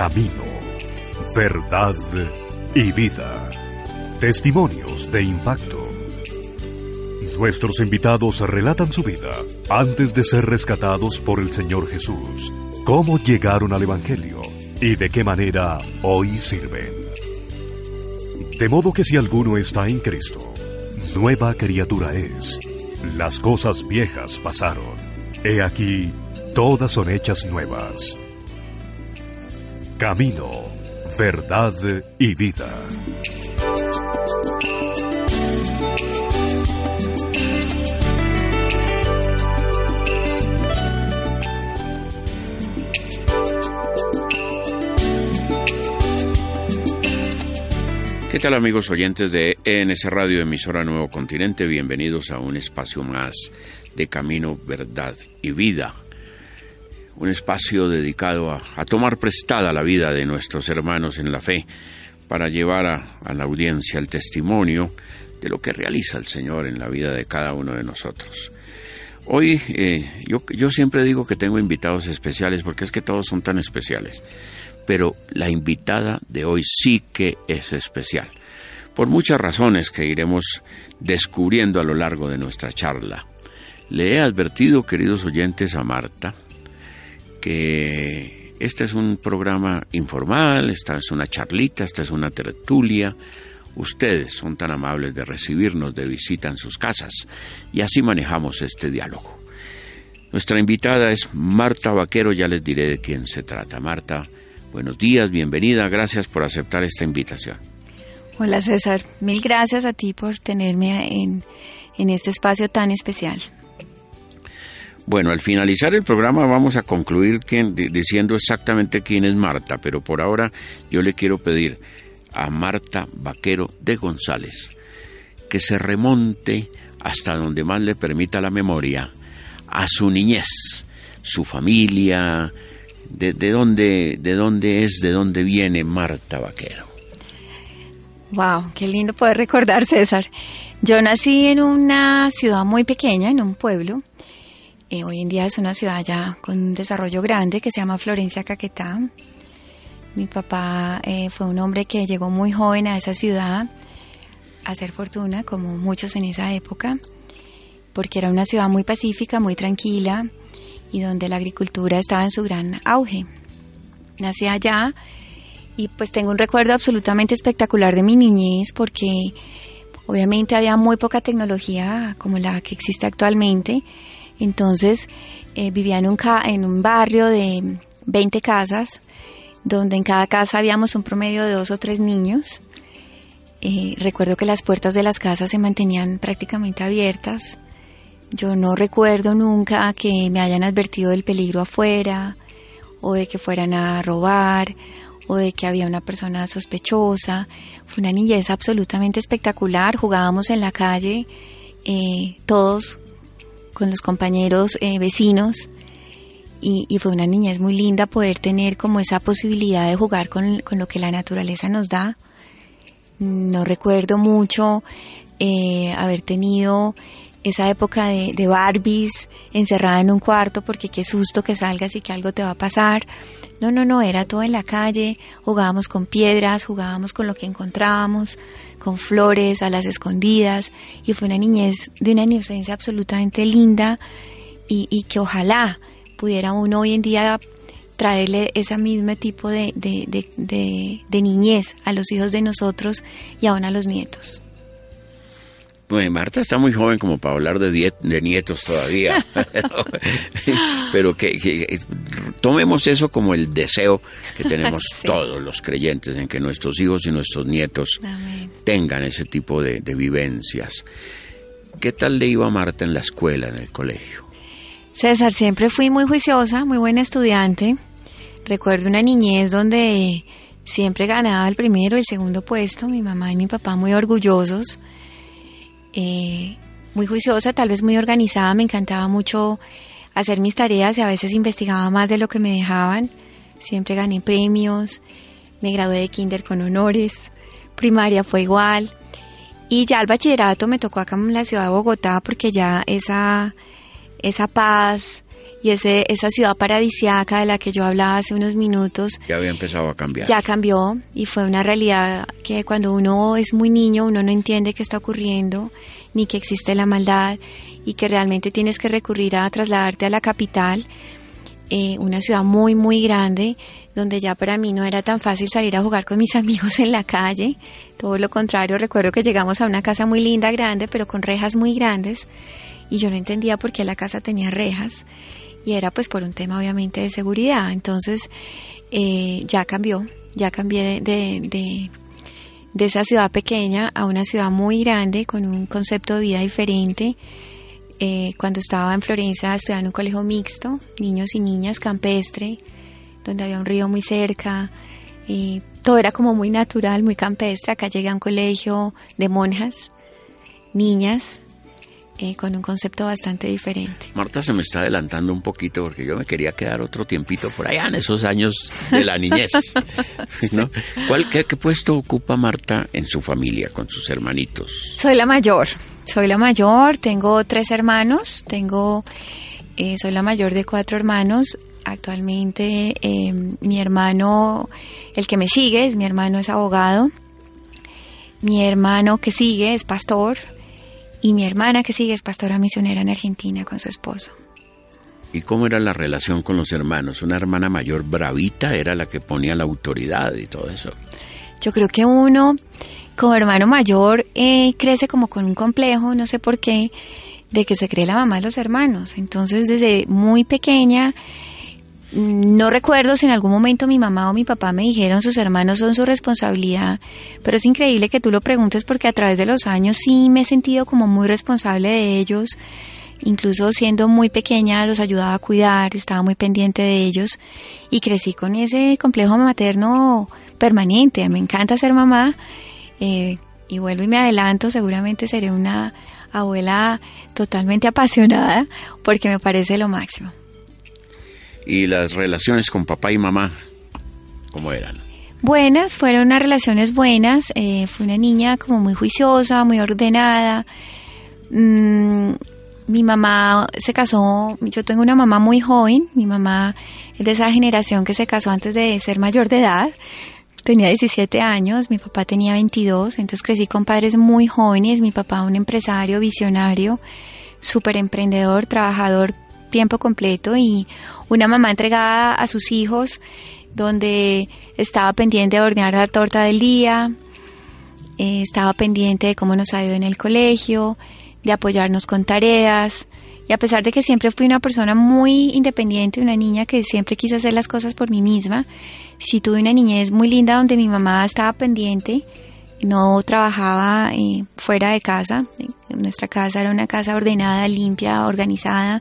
Camino, verdad y vida. Testimonios de impacto. Nuestros invitados relatan su vida antes de ser rescatados por el Señor Jesús, cómo llegaron al Evangelio y de qué manera hoy sirven. De modo que si alguno está en Cristo, nueva criatura es. Las cosas viejas pasaron. He aquí, todas son hechas nuevas. Camino, verdad y vida. ¿Qué tal amigos oyentes de ENS Radio Emisora Nuevo Continente? Bienvenidos a un espacio más de Camino, Verdad y Vida. Un espacio dedicado a, tomar prestada la vida de nuestros hermanos en la fe para llevar a, la audiencia el testimonio de lo que realiza el Señor en la vida de cada uno de nosotros. Hoy eh, yo, yo siempre digo que tengo invitados especiales porque es que todos son tan especiales pero la invitada de hoy sí que es especial, por muchas razones que iremos descubriendo a lo largo de nuestra charla. Le he advertido, queridos oyentes, a Marta, que este es un programa informal, esta es una charlita, esta es una tertulia. Ustedes son tan amables de recibirnos de visita en sus casas y así manejamos este diálogo. Nuestra invitada es Marta Vaquero, ya les diré de quién se trata. Marta Buenos días, bienvenida, gracias por aceptar esta invitación. Hola César, mil gracias a ti por tenerme en, este espacio tan especial. Bueno, al finalizar el programa vamos a concluir diciendo exactamente quién es Marta, pero por ahora yo le quiero pedir a Marta Vaquero de González que se remonte hasta donde más le permita la memoria, a su niñez, su familia, de, dónde, de dónde es, de dónde viene Marta Vaquero. Wow, qué lindo poder recordar, César. Yo nací en una ciudad muy pequeña, en un pueblo. Eh, hoy en día es una ciudad ya con un desarrollo grande que se llama Florencia Caquetá. Mi papá eh, fue un hombre que llegó muy joven a esa ciudad a hacer fortuna, como muchos en esa época, porque era una ciudad muy pacífica, muy tranquila, y donde la agricultura estaba en su gran auge. Nací allá y pues tengo un recuerdo absolutamente espectacular de mi niñez porque obviamente había muy poca tecnología como la que existe actualmente. Entonces eh, vivía en un, en un barrio de 20 casas donde en cada casa habíamos un promedio de dos o tres niños. Eh, recuerdo que las puertas de las casas se mantenían prácticamente abiertas yo no recuerdo nunca que me hayan advertido del peligro afuera, o de que fueran a robar, o de que había una persona sospechosa. Fue una niñez absolutamente espectacular. Jugábamos en la calle, eh, todos con los compañeros eh, vecinos. Y, fue una niñez muy linda poder tener como esa posibilidad de jugar con, lo que la naturaleza nos da. No recuerdo mucho eh, haber tenido esa época de, de, Barbies encerrada en un cuarto porque qué susto que salgas y que algo te va a pasar. No, no, no, era todo en la calle, jugábamos con piedras, jugábamos con lo que encontrábamos, con flores, a las escondidas, y fue una niñez de una inocencia absolutamente linda y, y que ojalá pudiera uno hoy en día traerle ese mismo tipo de, de, de, niñez a los hijos de nosotros y aún a los nietos. Bueno, Marta está muy joven como para hablar de, de nietos todavía, pero que, tomemos eso como el deseo que tenemos todos los creyentes en que nuestros hijos y nuestros nietos tengan ese tipo de, de vivencias. ¿Qué tal le iba a Marta en la escuela, en el colegio? César, siempre fui muy juiciosa, muy buena estudiante. Recuerdo una niñez donde siempre ganaba el primero y el segundo puesto, mi mamá y mi papá muy orgullosos eh, muy juiciosa, tal vez muy organizada, me encantaba mucho hacer mis tareas y a veces investigaba más de lo que me dejaban. Siempre gané premios, me gradué de kinder con honores, primaria fue igual. Y ya el bachillerato me tocó acá en la ciudad de Bogotá porque ya esa, esa paz y ese, esa ciudad paradisiaca de la que yo hablaba hace unos minutos. Ya había empezado a cambiar. Ya cambió y fue una realidad que cuando uno es muy niño uno no entiende qué está ocurriendo ni que existe la maldad y que realmente tienes que recurrir a trasladarte a la capital, eh, una ciudad muy muy grande donde ya para mí no era tan fácil salir a jugar con mis amigos en la calle, todo lo contrario, recuerdo que llegamos a una casa muy linda, grande, pero con rejas muy grandes y yo no entendía por qué la casa tenía rejas y era pues por un tema obviamente de seguridad. Entonces eh, ya cambió, ya cambié de, de, esa ciudad pequeña a una ciudad muy grande con un concepto de vida diferente. Eh, cuando estaba en Florencia estudiaba en un colegio mixto, niños y niñas, campestre, donde había un río muy cerca. Y todo era como muy natural, muy campestre. Acá llegué a un colegio de monjas, niñas, eh, con un concepto bastante diferente. Marta se me está adelantando un poquito porque yo me quería quedar otro tiempito por allá en esos años de la niñez. ¿Cuál, qué, puesto ocupa Marta en su familia con sus hermanitos? Soy la mayor, soy la mayor, tengo tres hermanos, tengo, eh, soy la mayor de cuatro hermanos. Actualmente eh, mi hermano, el que me sigue, es mi hermano es abogado. Mi hermano que sigue es pastor y mi hermana que sigue es pastora misionera en Argentina con su esposo. ¿Y cómo era la relación con los hermanos? ¿Una hermana mayor bravita era la que ponía la autoridad y todo eso? Yo creo que uno, como hermano mayor, eh, crece como con un complejo, no sé por qué, de que se cree la mamá de los hermanos. Entonces, desde muy pequeña, no recuerdo si en algún momento mi mamá o mi papá me dijeron sus hermanos son su responsabilidad, pero es increíble que tú lo preguntes porque a través de los años sí me he sentido como muy responsable de ellos, incluso siendo muy pequeña los ayudaba a cuidar, estaba muy pendiente de ellos y crecí con ese complejo materno permanente, me encanta ser mamá eh, y vuelvo y me adelanto, seguramente seré una abuela totalmente apasionada porque me parece lo máximo y las relaciones con papá y mamá, ¿cómo eran? Buenas, fueron unas relaciones buenas. Eh, fue una niña como muy juiciosa, muy ordenada. Mm, mi mamá se casó, yo tengo una mamá muy joven, mi mamá es de esa generación que se casó antes de ser mayor de edad, tenía 17 años, mi papá tenía 22, entonces crecí con padres muy jóvenes, mi papá un empresario, visionario, súper emprendedor, trabajador tiempo completo y una mamá entregada a sus hijos donde estaba pendiente de hornear la torta del día, eh, estaba pendiente de cómo nos ha ido en el colegio, de apoyarnos con tareas. Y a pesar de que siempre fui una persona muy independiente, una niña que siempre quise hacer las cosas por mí misma, sí tuve una niñez muy linda donde mi mamá estaba pendiente, no trabajaba eh, fuera de casa. Nuestra casa era una casa ordenada, limpia, organizada,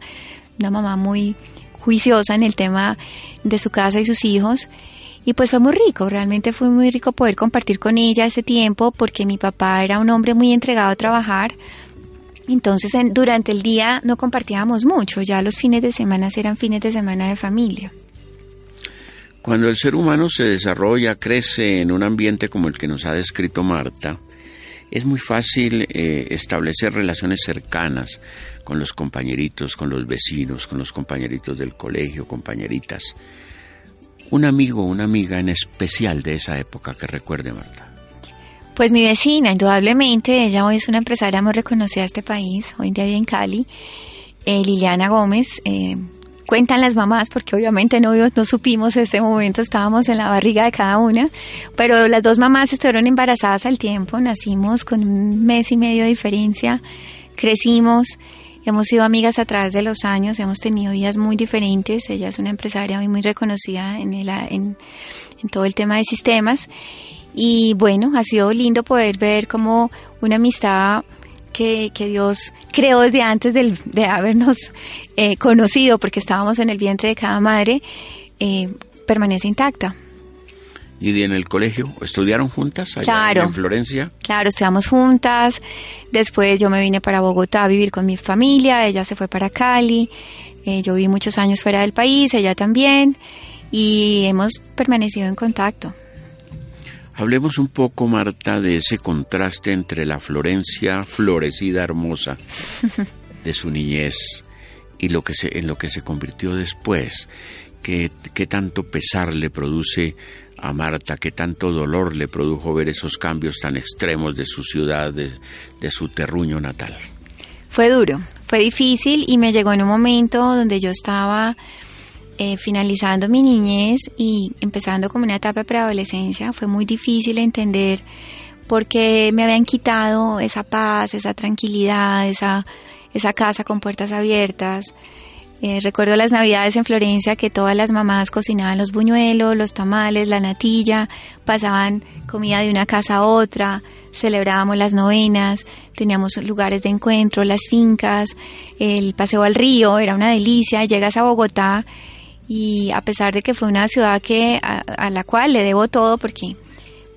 una mamá muy juiciosa en el tema de su casa y sus hijos. Y pues fue muy rico, realmente fue muy rico poder compartir con ella ese tiempo porque mi papá era un hombre muy entregado a trabajar. Entonces durante el día no compartíamos mucho, ya los fines de semana eran fines de semana de familia. Cuando el ser humano se desarrolla, crece en un ambiente como el que nos ha descrito Marta, es muy fácil eh, establecer relaciones cercanas con los compañeritos, con los vecinos, con los compañeritos del colegio, compañeritas. Un amigo, una amiga en especial de esa época que recuerde, Marta. Pues mi vecina, indudablemente, ella hoy es una empresaria muy reconocida a este país, hoy en día vive en Cali, eh, Liliana Gómez. Eh, cuentan las mamás, porque obviamente no, no supimos ese momento, estábamos en la barriga de cada una, pero las dos mamás estuvieron embarazadas al tiempo, nacimos con un mes y medio de diferencia, crecimos Hemos sido amigas a través de los años, hemos tenido vidas muy diferentes. Ella es una empresaria muy, reconocida en, el, en, todo el tema de sistemas. Y bueno, ha sido lindo poder ver como una amistad que, Dios creó desde antes de habernos eh, conocido, porque estábamos en el vientre de cada madre, eh, permanece intacta. ¿Y en el colegio? ¿Estudiaron juntas allá en Florencia? Claro, estudiamos juntas. Después yo me vine para Bogotá a vivir con mi familia. Ella se fue para Cali. Eh, yo viví muchos años fuera del país, ella también. Y hemos permanecido en contacto. Hablemos un poco, Marta, de ese contraste entre la Florencia florecida, hermosa, de su niñez y lo que se, en lo que se convirtió después. ¿Qué, qué tanto pesar le produce a Marta, qué tanto dolor le produjo ver esos cambios tan extremos de su ciudad, de, su terruño natal? Fue duro, fue difícil y me llegó en un momento donde yo estaba eh, finalizando mi niñez y empezando como una etapa de preadolescencia. Fue muy difícil entender por qué me habían quitado esa paz, esa tranquilidad, esa casa con puertas abiertas. Eh, recuerdo las navidades en Florencia que todas las mamás cocinaban los buñuelos, los tamales, la natilla, pasaban comida de una casa a otra, celebrábamos las novenas, teníamos lugares de encuentro, las fincas, el paseo al río, era una delicia. Llegas a Bogotá y a pesar de que fue una ciudad que a, la cual le debo todo porque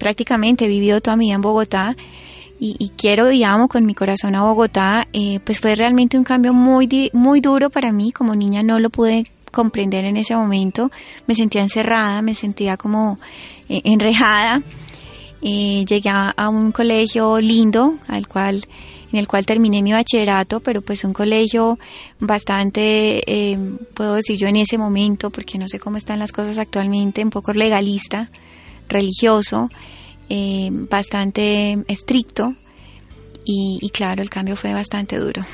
prácticamente he vivido toda mi vida en Bogotá, y, quiero y amo con mi corazón a Bogotá, eh, pues fue realmente un cambio muy, muy duro para mí. Como niña no lo pude comprender en ese momento. Me sentía encerrada, me sentía como eh, enrejada. Eh, llegué a, un colegio lindo, al cual en el cual terminé mi bachillerato, pero pues un colegio bastante, puedo decir yo en ese momento, porque no sé cómo están las cosas actualmente, un poco legalista, religioso, eh, bastante estricto y, claro, el cambio fue bastante duro.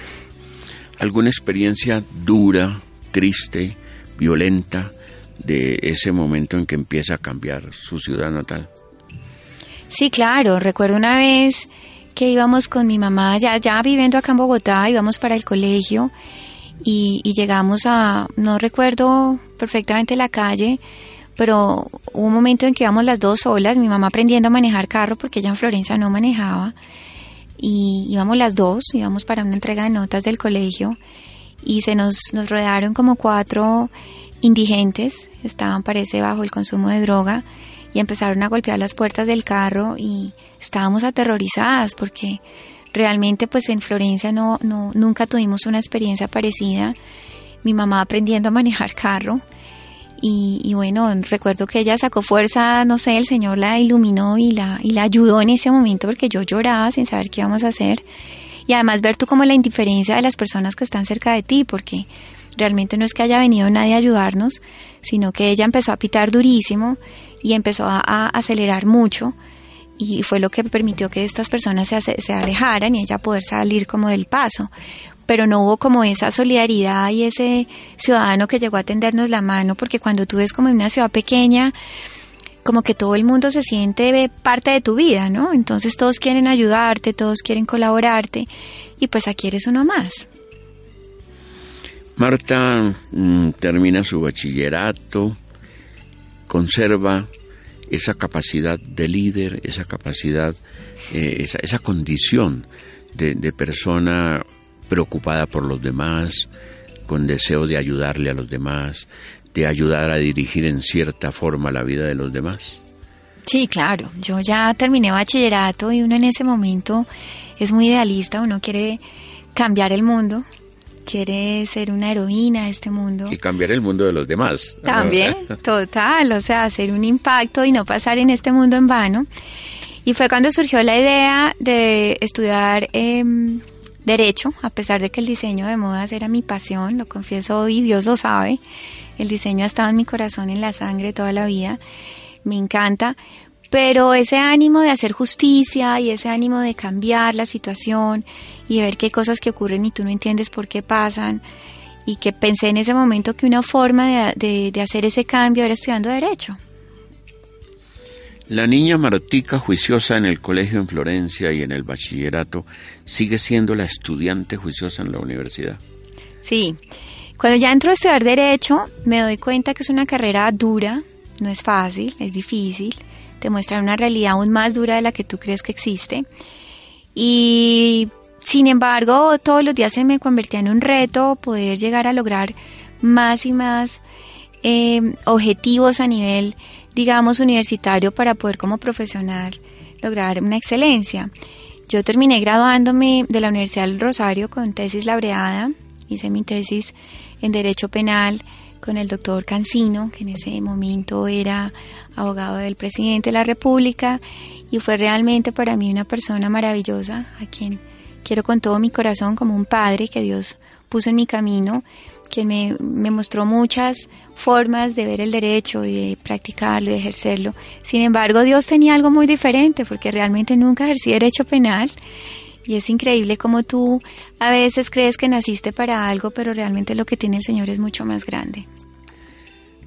¿Alguna experiencia dura, triste, violenta de ese momento en que empieza a cambiar su ciudad natal? Sí, claro. Recuerdo una vez que íbamos con mi mamá, ya, ya viviendo acá en Bogotá, íbamos para el colegio y, y llegamos a, no recuerdo perfectamente la calle, pero hubo un momento en que íbamos las dos solas, mi mamá aprendiendo a manejar carro porque ella en Florencia no manejaba, y íbamos las dos, íbamos para una entrega de notas del colegio, y se nos, nos rodearon como cuatro indigentes, estaban parece bajo el consumo de droga, y empezaron a golpear las puertas del carro y estábamos aterrorizadas porque realmente pues en Florencia no, no nunca tuvimos una experiencia parecida. Mi mamá aprendiendo a manejar carro y, bueno, recuerdo que ella sacó fuerza, no sé, el Señor la iluminó y la, y la ayudó en ese momento porque yo lloraba sin saber qué íbamos a hacer. Y además ver tú como la indiferencia de las personas que están cerca de ti, porque realmente no es que haya venido nadie a ayudarnos, sino que ella empezó a pitar durísimo y empezó a, acelerar mucho y fue lo que permitió que estas personas se, se, alejaran y ella poder salir como del paso pero no hubo como esa solidaridad y ese ciudadano que llegó a tendernos la mano, porque cuando tú ves como en una ciudad pequeña, como que todo el mundo se siente parte de tu vida, ¿no? Entonces todos quieren ayudarte, todos quieren colaborarte, y pues aquí eres uno más. Marta mm, termina su bachillerato, conserva esa capacidad de líder, esa capacidad, eh, esa, condición de, de persona preocupada por los demás, con deseo de ayudarle a los demás, de ayudar a dirigir en cierta forma la vida de los demás? Sí, claro. Yo ya terminé bachillerato y uno en ese momento es muy idealista, uno quiere cambiar el mundo, quiere ser una heroína de este mundo. Y cambiar el mundo de los demás. También, total, o sea, hacer un impacto y no pasar en este mundo en vano. Y fue cuando surgió la idea de estudiar eh, derecho, a pesar de que el diseño de modas era mi pasión, lo confieso hoy, Dios lo sabe. El diseño ha estado en mi corazón, en la sangre toda la vida. Me encanta. Pero ese ánimo de hacer justicia y ese ánimo de cambiar la situación y ver qué cosas que ocurren y tú no entiendes por qué pasan, y que pensé en ese momento que una forma de hacer ese cambio era estudiando derecho. La niña Martica, juiciosa en el colegio en Florencia y en el bachillerato, sigue siendo la estudiante juiciosa en la universidad. Sí, cuando ya entro a estudiar derecho, me doy cuenta que es una carrera dura, no es fácil, es difícil, te muestra una realidad aún más dura de la que tú crees que existe. Y sin embargo, todos los días se me convertía en un reto poder llegar a lograr más y más eh, objetivos a nivel digamos, universitario para poder como profesional lograr una excelencia. Yo terminé graduándome de la Universidad del Rosario con tesis laureada, hice mi tesis en Derecho Penal con el doctor Cancino, que en ese momento era abogado del presidente de la República, y fue realmente para mí una persona maravillosa, a quien quiero con todo mi corazón como un padre que Dios puso en mi camino quien me, mostró muchas formas de ver el derecho y de practicarlo y de ejercerlo. Sin embargo, Dios tenía algo muy diferente porque realmente nunca ejercí derecho penal. Y es increíble como tú a veces crees que naciste para algo, pero realmente lo que tiene el Señor es mucho más grande.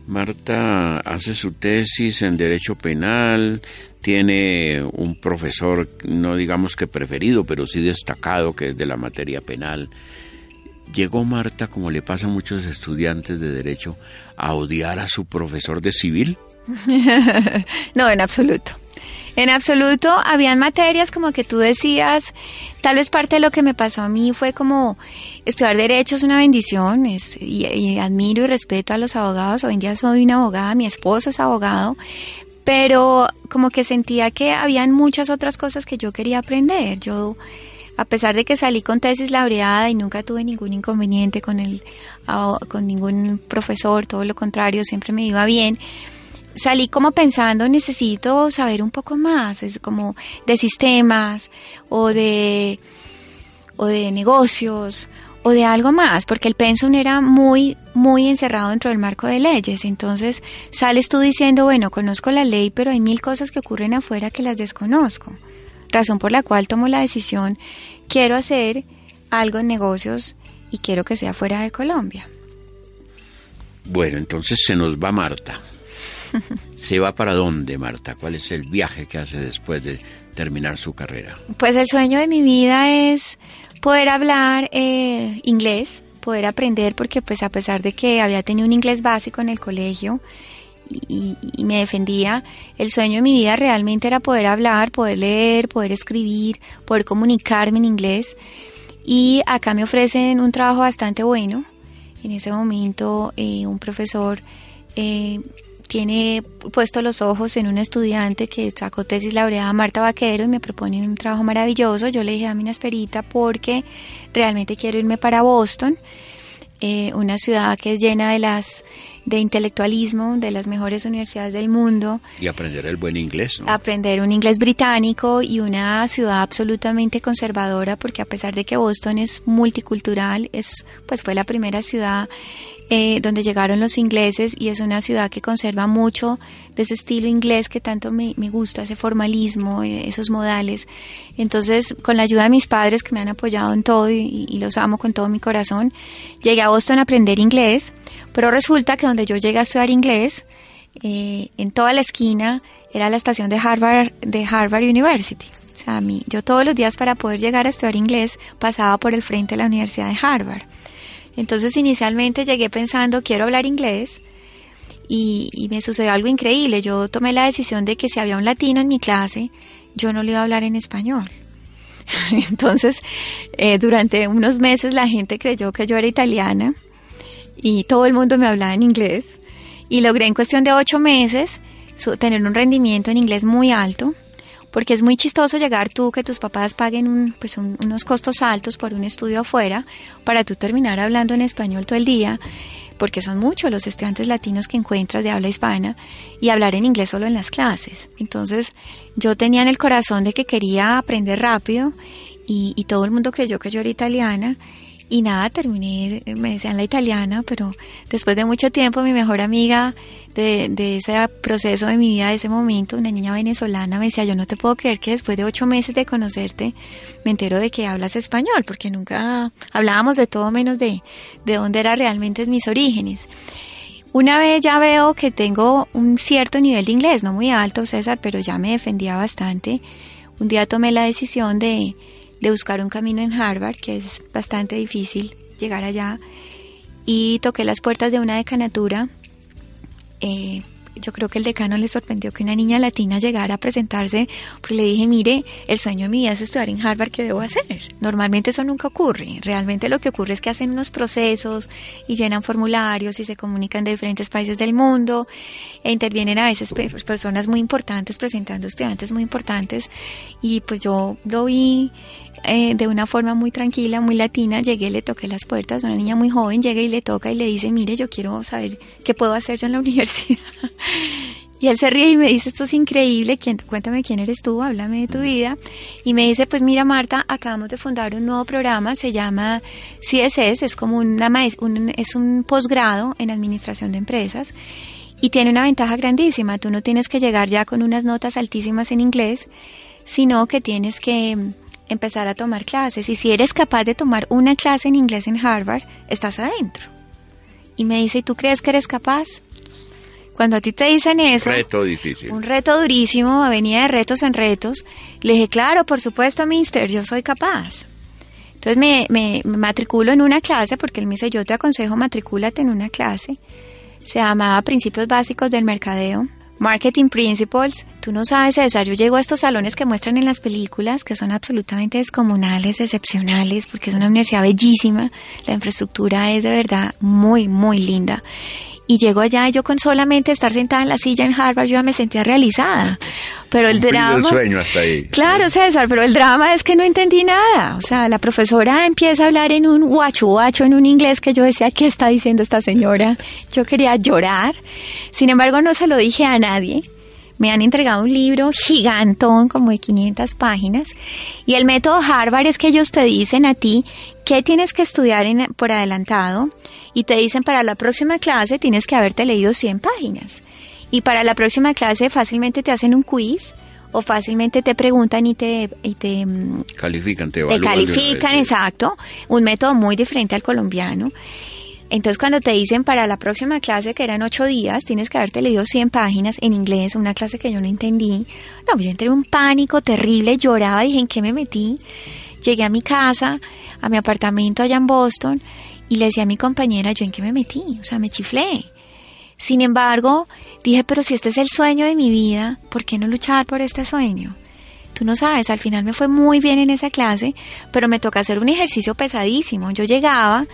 Marta hace su tesis en Derecho Penal, tiene un profesor, no digamos que preferido, pero sí destacado, que es de la materia penal. Llegó Marta, como le pasa a muchos estudiantes de Derecho, a odiar a su profesor de civil. no, en absoluto. En absoluto, habían materias como que tú decías, tal vez parte de lo que me pasó a mí fue como estudiar derecho es una bendición es, y, admiro y respeto a los abogados. Hoy en día soy una abogada, mi esposo es abogado, pero como que sentía que habían muchas otras cosas que yo quería aprender. Yo, a pesar de que salí con tesis laureada y nunca tuve ningún inconveniente con, el, con ningún profesor, todo lo contrario, siempre me iba bien salí como pensando, necesito saber un poco más, es como de sistemas o de, o de negocios o de algo más, porque el pensum era muy, muy encerrado dentro del marco de leyes. Entonces sales tú diciendo, bueno, conozco la ley, pero hay mil cosas que ocurren afuera que las desconozco. Razón por la cual tomo la decisión, quiero hacer algo en negocios y quiero que sea fuera de Colombia. Bueno, entonces se nos va Marta. ¿Se va para dónde, Marta? ¿Cuál es el viaje que hace después de terminar su carrera? Pues el sueño de mi vida es poder hablar eh, inglés, poder aprender, porque pues a pesar de que había tenido un inglés básico en el colegio y, me defendía, el sueño de mi vida realmente era poder hablar, poder leer, poder escribir, poder comunicarme en inglés. Y acá me ofrecen un trabajo bastante bueno. En ese momento eh, un profesor eh, tiene puesto los ojos en una estudiante que sacó tesis laureada, Marta Vaquero, y me propone un trabajo maravilloso. Yo le dije, a una esperita porque realmente quiero irme para Boston, eh, una ciudad que es llena de las de intelectualismo de las mejores universidades del mundo. Y aprender el buen inglés. ¿no? Aprender un inglés británico y una ciudad absolutamente conservadora, porque a pesar de que Boston es multicultural, es, pues fue la primera ciudad eh, donde llegaron los ingleses y es una ciudad que conserva mucho de ese estilo inglés que tanto me, gusta, ese formalismo, eh, esos modales. Entonces, con la ayuda de mis padres que me han apoyado en todo y, los amo con todo mi corazón, llegué a Boston a aprender inglés, pero resulta que donde yo llegué a estudiar inglés, eh, en toda la esquina era la estación de Harvard, de Harvard University. O sea, a mí, yo todos los días para poder llegar a estudiar inglés pasaba por el frente de la Universidad de Harvard. Entonces inicialmente llegué pensando, quiero hablar inglés y, me sucedió algo increíble. Yo tomé la decisión de que si había un latino en mi clase, yo no le iba a hablar en español. Entonces, eh, durante unos meses la gente creyó que yo era italiana y todo el mundo me hablaba en inglés. Y logré en cuestión de ocho meses tener un rendimiento en inglés muy alto porque es muy chistoso llegar tú, que tus papás paguen pues unos costos altos por un estudio afuera, para tú terminar hablando en español todo el día, porque son muchos los estudiantes latinos que encuentras de habla hispana, y hablar en inglés solo en las clases. Entonces yo tenía en el corazón de que quería aprender rápido, y todo el mundo creyó que yo era italiana, y nada, terminé, me decían la italiana, pero después de mucho tiempo mi mejor amiga de, ese proceso de mi vida, de ese momento, una niña venezolana, me decía, yo no te puedo creer que después de ocho meses de conocerte, me entero de que hablas español, porque nunca hablábamos de todo menos de, de dónde eran realmente mis orígenes. Una vez ya veo que tengo un cierto nivel de inglés, no muy alto, César, pero ya me defendía bastante. Un día tomé la decisión de de buscar un camino en Harvard, que es bastante difícil llegar allá, y toqué las puertas de una decanatura. Eh, yo creo que el decano le sorprendió que una niña latina llegara a presentarse, porque le dije, mire, el sueño de mi vida es estudiar en Harvard, ¿qué debo hacer? Normalmente eso nunca ocurre. Realmente lo que ocurre es que hacen unos procesos y llenan formularios y se comunican de diferentes países del mundo e intervienen a veces personas muy importantes presentando estudiantes muy importantes y pues yo lo vi eh, de una forma muy tranquila, muy latina, llegué, le toqué las puertas, una niña muy joven llega y le toca y le dice, mire, yo quiero saber qué puedo hacer yo en la universidad. Y él se ríe y me dice, esto es increíble, ¿Quién, cuéntame quién eres tú, háblame de tu vida. Y me dice, pues mira Marta, acabamos de fundar un nuevo programa, se llama CSS, es como una un, es un posgrado en administración de empresas y tiene una ventaja grandísima, tú no tienes que llegar ya con unas notas altísimas en inglés, sino que tienes que empezar a tomar clases y si eres capaz de tomar una clase en inglés en Harvard, estás adentro. Y me dice, ¿y tú crees que eres capaz? Cuando a ti te dicen eso, reto difícil. un reto durísimo, venía de retos en retos, le dije, claro, por supuesto, mister, yo soy capaz. Entonces me, me, matriculo en una clase, porque él me dice, yo te aconsejo, matricúlate en una clase. Se llamaba Principios Básicos del Mercadeo. Marketing Principles, tú no sabes, César, yo llego a estos salones que muestran en las películas, que son absolutamente descomunales, excepcionales, porque es una universidad bellísima, la infraestructura es de verdad muy, muy linda y llego allá y yo con solamente estar sentada en la silla en Harvard yo ya me sentía realizada. Pero el drama... el sueño hasta ahí. Claro, César, pero el drama es que no entendí nada. O sea, la profesora empieza a hablar en un guacho guacho, en un inglés que yo decía, ¿qué está diciendo esta señora? Yo quería llorar. Sin embargo, no se lo dije a nadie me han entregado un libro gigantón, como de 500 páginas, y el método Harvard es que ellos te dicen a ti qué tienes que estudiar por adelantado, y te dicen para la próxima clase tienes que haberte leído 100 páginas. Y para la próxima clase fácilmente te hacen un quiz o fácilmente te preguntan y te, y te mm, califican, te, te califican, exacto, un método muy diferente al colombiano. Entonces cuando te dicen para la próxima clase, que eran ocho días, tienes que haberte leído 100 páginas en inglés, una clase que yo no entendí, no, yo entré en un pánico terrible, lloraba, dije, ¿en qué me metí? Llegué a mi casa, a mi apartamento allá en Boston, y le decía a mi compañera, ¿yo en qué me metí? O sea, me chiflé. Sin embargo, dije, pero si este es el sueño de mi vida, ¿por qué no luchar por este sueño? Tú no sabes, al final me fue muy bien en esa clase, pero me toca hacer un ejercicio pesadísimo. Yo llegaba,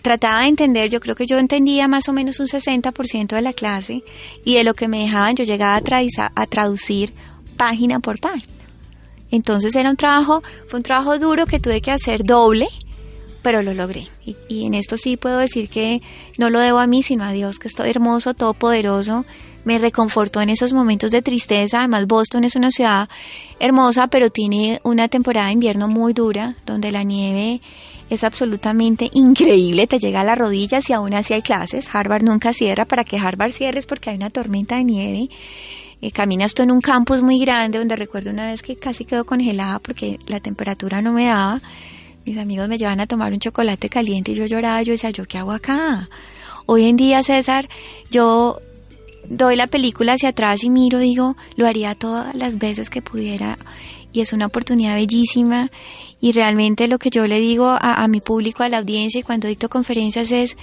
trataba de entender, yo creo que yo entendía más o menos un 60% de la clase y de lo que me dejaban yo llegaba a, a traducir página por página. Entonces era un trabajo, fue un trabajo duro que tuve que hacer doble, pero lo logré. Y, y, en esto sí puedo decir que no lo debo a mí, sino a Dios, que estoy hermoso, todopoderoso, me reconfortó en esos momentos de tristeza. Además, Boston es una ciudad hermosa, pero tiene una temporada de invierno muy dura, donde la nieve es absolutamente increíble, te llega a las rodillas y aún así hay clases. Harvard nunca cierra, para que Harvard cierre es porque hay una tormenta de nieve. Eh, caminas tú en un campus muy grande donde recuerdo una vez que casi quedó congelada porque la temperatura no me daba. Mis amigos me llevan a tomar un chocolate caliente y yo lloraba, yo decía, ¿yo qué hago acá? Hoy en día, César, yo doy la película hacia atrás y miro, digo, lo haría todas las veces que pudiera y es una oportunidad bellísima y realmente lo que yo le digo a, mi público, a la audiencia y cuando dicto conferencias es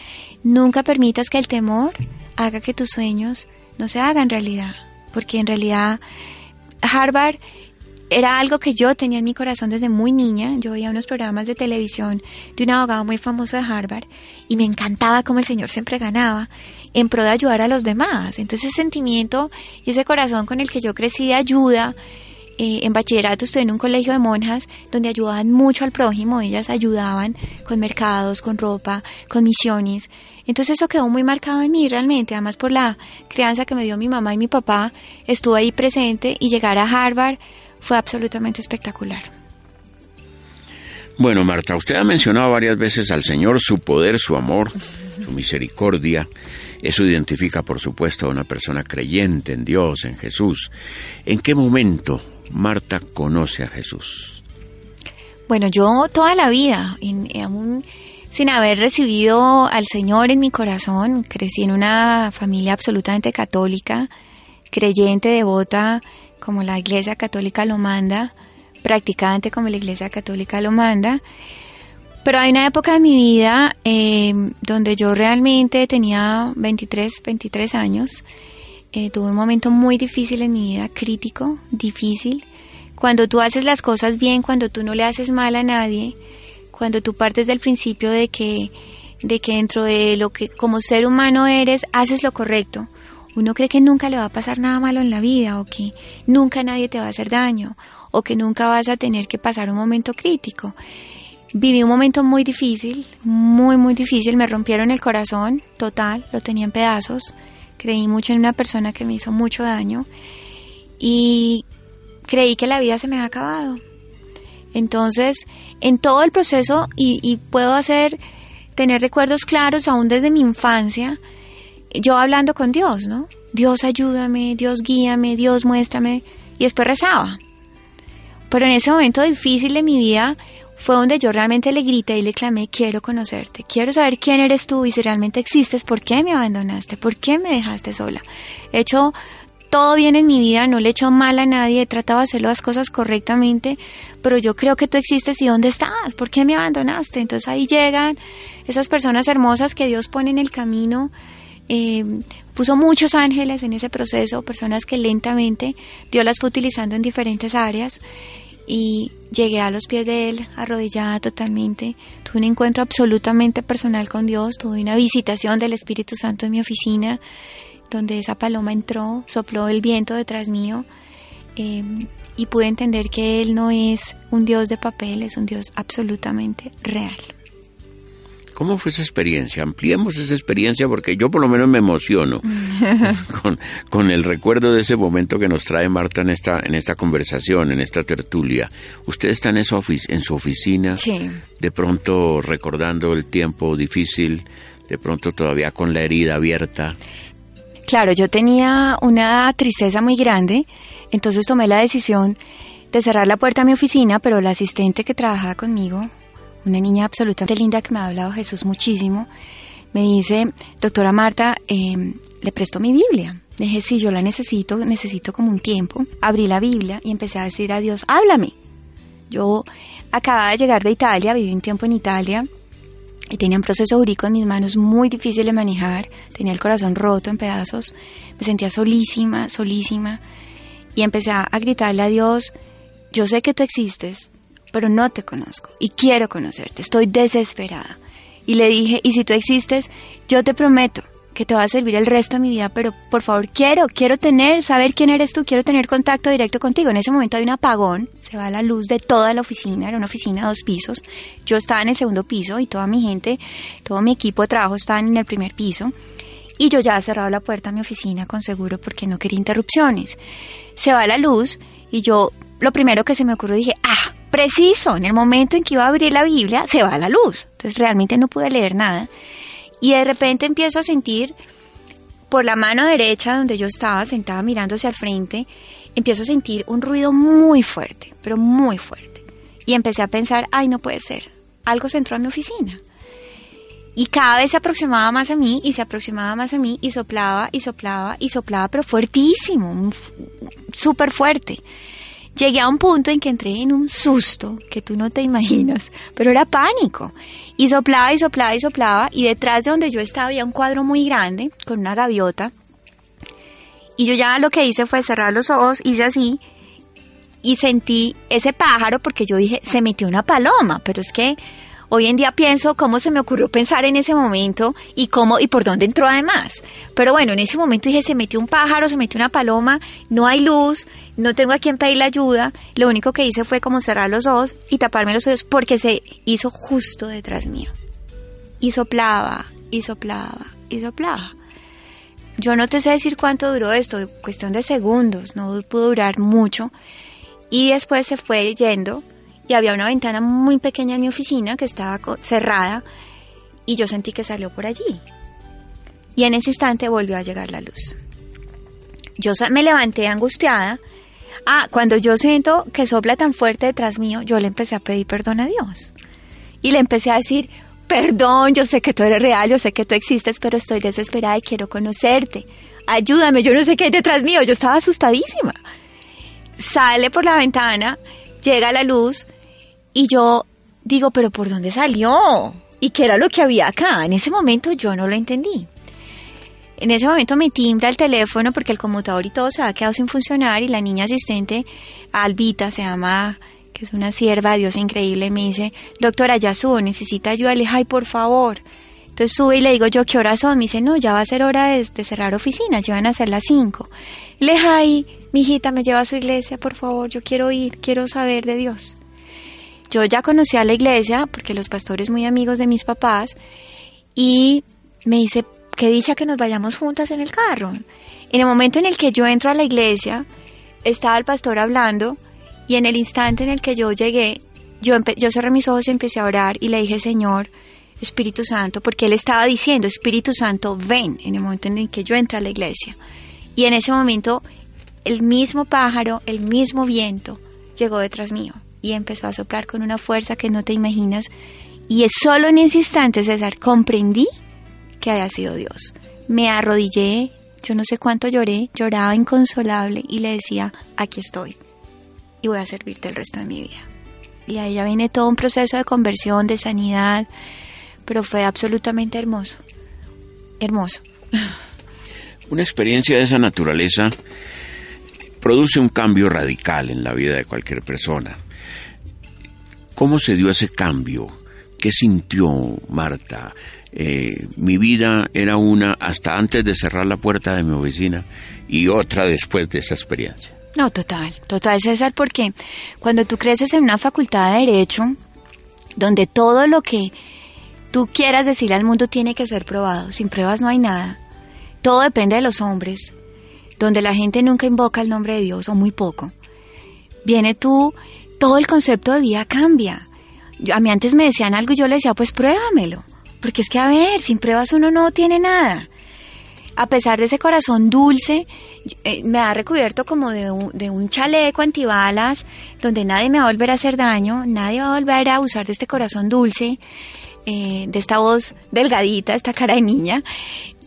nunca permitas que el temor haga que tus sueños no se hagan realidad, porque en realidad Harvard era algo que yo tenía en mi corazón desde muy niña. Yo veía unos programas de televisión de un abogado muy famoso de Harvard y me encantaba cómo el señor siempre ganaba en pro de ayudar a los demás. Entonces ese sentimiento y ese corazón con el que yo crecí de ayuda, eh, en bachillerato estuve en un colegio de monjas donde ayudaban mucho al prójimo, ellas ayudaban con mercados, con ropa, con misiones. Entonces eso quedó muy marcado en mí realmente, además por la crianza que me dio mi mamá y mi papá, estuve ahí presente y llegar a Harvard fue absolutamente espectacular. Bueno, Marta, usted ha mencionado varias veces al Señor, su poder, su amor, su misericordia. Eso identifica, por supuesto, a una persona creyente en Dios, en Jesús. ¿En qué momento Marta conoce a Jesús? Bueno, yo toda la vida, sin haber recibido al Señor en mi corazón, crecí en una familia absolutamente católica, creyente, devota, como la Iglesia Católica lo manda, practicante como la Iglesia Católica lo manda. Pero hay una época de mi vida eh, donde yo realmente tenía 23, 23 años. Eh, tuve un momento muy difícil en mi vida, crítico, difícil. Cuando tú haces las cosas bien, cuando tú no le haces mal a nadie, cuando tú partes del principio de que, de que dentro de lo que como ser humano eres, haces lo correcto. Uno cree que nunca le va a pasar nada malo en la vida o que nunca nadie te va a hacer daño o que nunca vas a tener que pasar un momento crítico. Viví un momento muy difícil, muy, muy difícil. Me rompieron el corazón, total, lo tenía en pedazos. Creí mucho en una persona que me hizo mucho daño y creí que la vida se me había acabado. Entonces, en todo el proceso, y, y puedo hacer, tener recuerdos claros aún desde mi infancia, yo hablando con Dios, ¿no? Dios ayúdame, Dios guíame, Dios muéstrame, y después rezaba. Pero en ese momento difícil de mi vida fue donde yo realmente le grité y le clamé, quiero conocerte, quiero saber quién eres tú y si realmente existes, por qué me abandonaste, por qué me dejaste sola. He hecho todo bien en mi vida, no le he hecho mal a nadie, he tratado de hacer las cosas correctamente, pero yo creo que tú existes y ¿dónde estás? ¿Por qué me abandonaste? Entonces ahí llegan esas personas hermosas que Dios pone en el camino. Eh, puso muchos ángeles en ese proceso, personas que lentamente Dios las fue utilizando en diferentes áreas y llegué a los pies de él, arrodillada totalmente. Tuve un encuentro absolutamente personal con Dios, tuve una visitación del Espíritu Santo en mi oficina, donde esa paloma entró, sopló el viento detrás mío eh, y pude entender que Él no es un Dios de papel, es un Dios absolutamente real. ¿Cómo fue esa experiencia? Ampliemos esa experiencia porque yo por lo menos me emociono con, con, el recuerdo de ese momento que nos trae Marta en esta, en esta conversación, en esta tertulia. Usted está en, esa en su oficina, sí. de pronto recordando el tiempo difícil, de pronto todavía con la herida abierta. Claro, yo tenía una tristeza muy grande, entonces tomé la decisión de cerrar la puerta a mi oficina, pero la asistente que trabajaba conmigo, una niña absolutamente linda que me ha hablado Jesús muchísimo, me dice, doctora Marta, eh, le presto mi Biblia. Le dije, sí, yo la necesito, necesito como un tiempo. Abrí la Biblia y empecé a decir a Dios, háblame. Yo acababa de llegar de Italia, viví un tiempo en Italia y tenía un proceso jurídico en mis manos muy difícil de manejar, tenía el corazón roto en pedazos, me sentía solísima, solísima y empecé a gritarle a Dios, yo sé que tú existes, pero no te conozco y quiero conocerte, estoy desesperada. Y le dije, y si tú existes, yo te prometo que te va a servir el resto de mi vida, pero por favor quiero, quiero tener, saber quién eres tú, quiero tener contacto directo contigo. En ese momento hay un apagón, se va la luz de toda la oficina, era una oficina de dos pisos. Yo estaba en el segundo piso y toda mi gente, todo mi equipo de trabajo estaba en el primer piso. Y yo ya he cerrado la puerta a mi oficina con seguro porque no quería interrupciones. Se va la luz y yo lo primero que se me ocurrió dije, ah, preciso, en el momento en que iba a abrir la Biblia, se va la luz. Entonces realmente no pude leer nada. Y de repente empiezo a sentir por la mano derecha donde yo estaba sentada mirando hacia el frente, empiezo a sentir un ruido muy fuerte, pero muy fuerte. Y empecé a pensar, ay, no puede ser, algo se entró a mi oficina. Y cada vez se aproximaba más a mí y se aproximaba más a mí y soplaba y soplaba y soplaba, pero fuertísimo, súper fuerte. Llegué a un punto en que entré en un susto que tú no te imaginas, pero era pánico. Y soplaba y soplaba y soplaba y detrás de donde yo estaba había un cuadro muy grande con una gaviota. Y yo ya lo que hice fue cerrar los ojos, hice así y sentí ese pájaro porque yo dije, se metió una paloma, pero es que Hoy en día pienso cómo se me ocurrió pensar en ese momento y cómo y por dónde entró además. Pero bueno, en ese momento dije, se metió un pájaro, se metió una paloma, no hay luz, no tengo a quien pedirle ayuda. Lo único que hice fue como cerrar los ojos y taparme los ojos porque se hizo justo detrás mío. Y soplaba, y soplaba, y soplaba. Yo no te sé decir cuánto duró esto, cuestión de segundos, no pudo durar mucho. Y después se fue yendo y había una ventana muy pequeña en mi oficina que estaba cerrada y yo sentí que salió por allí. Y en ese instante volvió a llegar la luz. Yo me levanté angustiada. Ah, cuando yo siento que sopla tan fuerte detrás mío, yo le empecé a pedir perdón a Dios. Y le empecé a decir, perdón, yo sé que tú eres real, yo sé que tú existes, pero estoy desesperada y quiero conocerte. Ayúdame, yo no sé qué hay detrás mío, yo estaba asustadísima. Sale por la ventana, llega la luz y yo digo, pero ¿por dónde salió? ¿Y qué era lo que había acá? En ese momento yo no lo entendí. En ese momento me timbra el teléfono porque el conmutador y todo se ha quedado sin funcionar y la niña asistente, Albita, se llama, que es una sierva, Dios increíble, me dice, doctora, ya subo, necesita ayuda. Le por favor. Entonces sube y le digo yo, ¿qué hora son? Me dice, no, ya va a ser hora de, cerrar oficinas, ya van a ser las cinco. Le dije, mi hijita, me lleva a su iglesia, por favor, yo quiero ir, quiero saber de Dios. Yo ya conocía la iglesia porque los pastores muy amigos de mis papás y me dice, qué dicha que nos vayamos juntas en el carro. En el momento en el que yo entro a la iglesia, estaba el pastor hablando y en el instante en el que yo llegué, yo, yo cerré mis ojos y empecé a orar y le dije, Señor, Espíritu Santo, porque él estaba diciendo, Espíritu Santo, ven, en el momento en el que yo entré a la iglesia. Y en ese momento, el mismo pájaro, el mismo viento, llegó detrás mío y empezó a soplar con una fuerza que no te imaginas. Y es solo en ese instante, César, comprendí que había sido Dios. Me arrodillé, yo no sé cuánto lloré, lloraba inconsolable y le decía, aquí estoy y voy a servirte el resto de mi vida. Y ahí ya viene todo un proceso de conversión, de sanidad, pero fue absolutamente hermoso, hermoso. Una experiencia de esa naturaleza produce un cambio radical en la vida de cualquier persona. ¿Cómo se dio ese cambio? ¿Qué sintió Marta? Eh, mi vida era una hasta antes de cerrar la puerta de mi oficina y otra después de esa experiencia. No, total, total, César, porque cuando tú creces en una facultad de Derecho, donde todo lo que tú quieras decirle al mundo tiene que ser probado, sin pruebas no hay nada, todo depende de los hombres, donde la gente nunca invoca el nombre de Dios o muy poco, viene tú, todo el concepto de vida cambia. a mí antes me decían algo y yo le decía, pues pruébamelo, porque es que a ver, sin pruebas uno no tiene nada. A pesar de ese corazón dulce, eh, me ha recubierto como de un, de chaleco antibalas, donde nadie me va a volver a hacer daño, nadie va a volver a abusar de este corazón dulce, eh, de esta voz delgadita, esta cara de niña.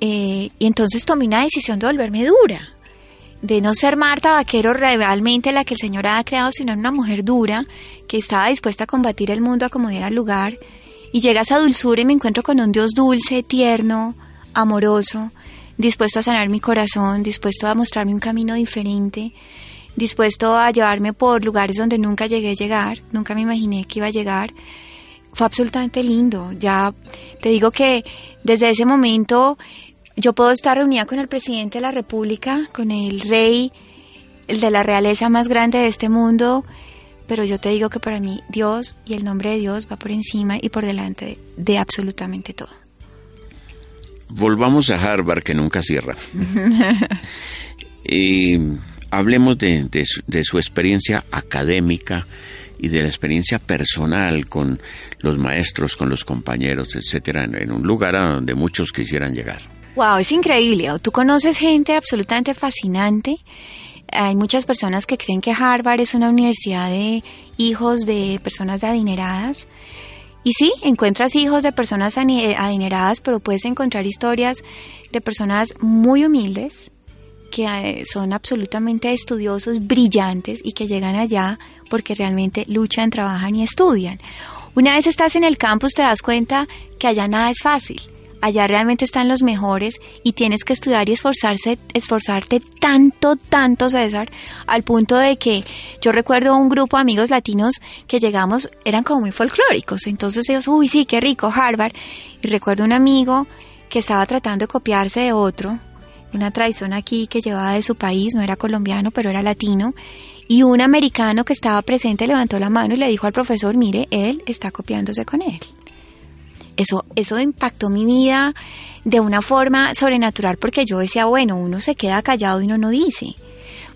Eh, y entonces tomé una decisión de volverme dura, de no ser Marta Vaquero realmente la que el Señor ha creado, sino una mujer dura, que estaba dispuesta a combatir el mundo a como diera lugar. Y llega esa dulzura y me encuentro con un Dios dulce, tierno, amoroso, dispuesto a sanar mi corazón, dispuesto a mostrarme un camino diferente, dispuesto a llevarme por lugares donde nunca llegué a llegar, nunca me imaginé que iba a llegar. Fue absolutamente lindo. Ya te digo que desde ese momento yo puedo estar reunida con el presidente de la República, con el rey, el de la realeza más grande de este mundo, pero yo te digo que para mí Dios y el nombre de Dios va por encima y por delante de absolutamente todo volvamos a Harvard, que nunca cierra. y hablemos de, su, experiencia académica y de la experiencia personal con los maestros, con los compañeros, etcétera, en, un lugar a donde muchos quisieran llegar. Wow, es increíble. Tú conoces gente absolutamente fascinante. Hay muchas personas que creen que Harvard es una universidad de hijos de personas adineradas. Y sí, encuentras hijos de personas adineradas, pero puedes encontrar historias de personas muy humildes, que eh, son absolutamente estudiosos, brillantes y que llegan allá porque realmente luchan, trabajan y estudian. Una vez estás en el campus te das cuenta que allá nada es fácil allá realmente están los mejores y tienes que estudiar y esforzarse, esforzarte tanto, tanto, César, al punto de que yo recuerdo un grupo de amigos latinos que llegamos, eran como muy folclóricos, entonces ellos, uy, sí, qué rico, Harvard, y recuerdo un amigo que estaba tratando de copiarse de otro, una tradición aquí que llevaba de su país, no era colombiano, pero era latino, y un americano que estaba presente levantó la mano y le dijo al profesor, mire, él está copiándose con él. Eso, eso impactó mi vida de una forma sobrenatural porque yo decía, bueno, uno se queda callado y uno no dice.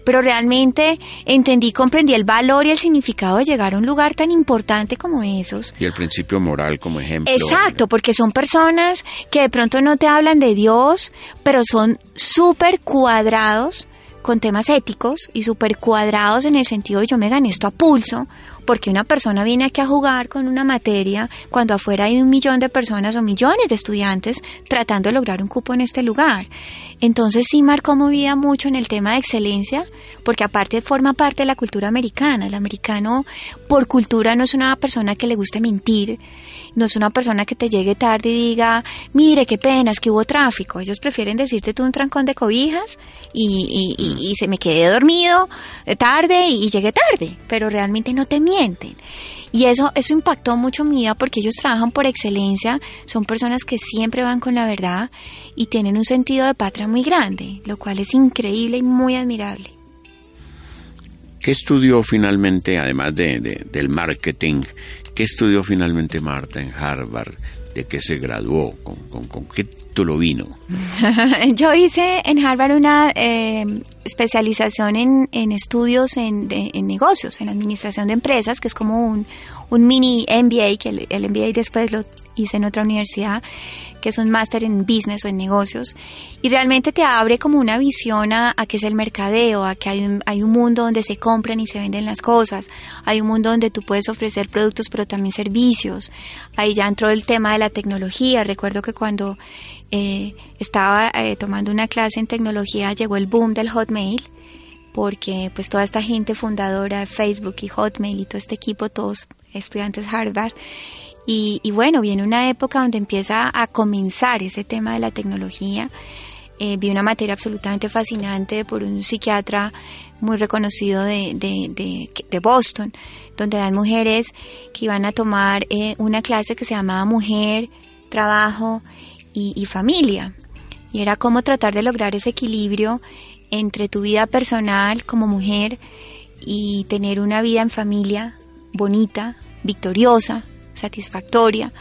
Pero realmente entendí, comprendí el valor y el significado de llegar a un lugar tan importante como esos. Y el principio moral como ejemplo. Exacto, porque son personas que de pronto no te hablan de Dios, pero son súper cuadrados con temas éticos y súper cuadrados en el sentido de yo me gané esto a pulso, porque una persona viene aquí a jugar con una materia cuando afuera hay un millón de personas o millones de estudiantes tratando de lograr un cupo en este lugar. Entonces sí marcó mi vida mucho en el tema de excelencia, porque aparte forma parte de la cultura americana. El americano por cultura no es una persona que le guste mentir, no es una persona que te llegue tarde y diga, mire, qué pena, es que hubo tráfico. Ellos prefieren decirte tú un trancón de cobijas y, y, se me quedé dormido tarde y, llegué tarde, pero realmente no te. Y eso, eso impactó mucho mi vida porque ellos trabajan por excelencia, son personas que siempre van con la verdad y tienen un sentido de patria muy grande, lo cual es increíble y muy admirable. ¿Qué estudió finalmente, además de, del marketing, ¿Qué estudió finalmente Marta en Harvard? ¿De qué se graduó? ¿Con, con, qué título vino? Yo hice en Harvard una eh, especialización en, en estudios en, en, negocios, en administración de empresas, que es como un, un mini MBA, que el, el MBA después lo hice en otra universidad, que es un máster en business o en negocios, y realmente te abre como una visión a, a qué es el mercadeo, a que hay un, hay un mundo donde se compran y se venden las cosas, hay un mundo donde tú puedes ofrecer productos pero también servicios, ahí ya entró el tema de la tecnología, recuerdo que cuando eh, estaba eh, tomando una clase en tecnología llegó el boom del Hotmail, porque pues toda esta gente fundadora de Facebook y Hotmail y todo este equipo, todos estudiantes Harvard, y, bueno, viene una época donde empieza a comenzar ese tema de la tecnología. Eh, vi una materia absolutamente fascinante por un psiquiatra muy reconocido de, de, de, Boston, donde hay mujeres que iban a tomar eh, una clase que se llamaba Mujer, Trabajo y, y Familia. Y era cómo tratar de lograr ese equilibrio entre tu vida personal como mujer y tener una vida en familia bonita, victoriosa, satisfactoria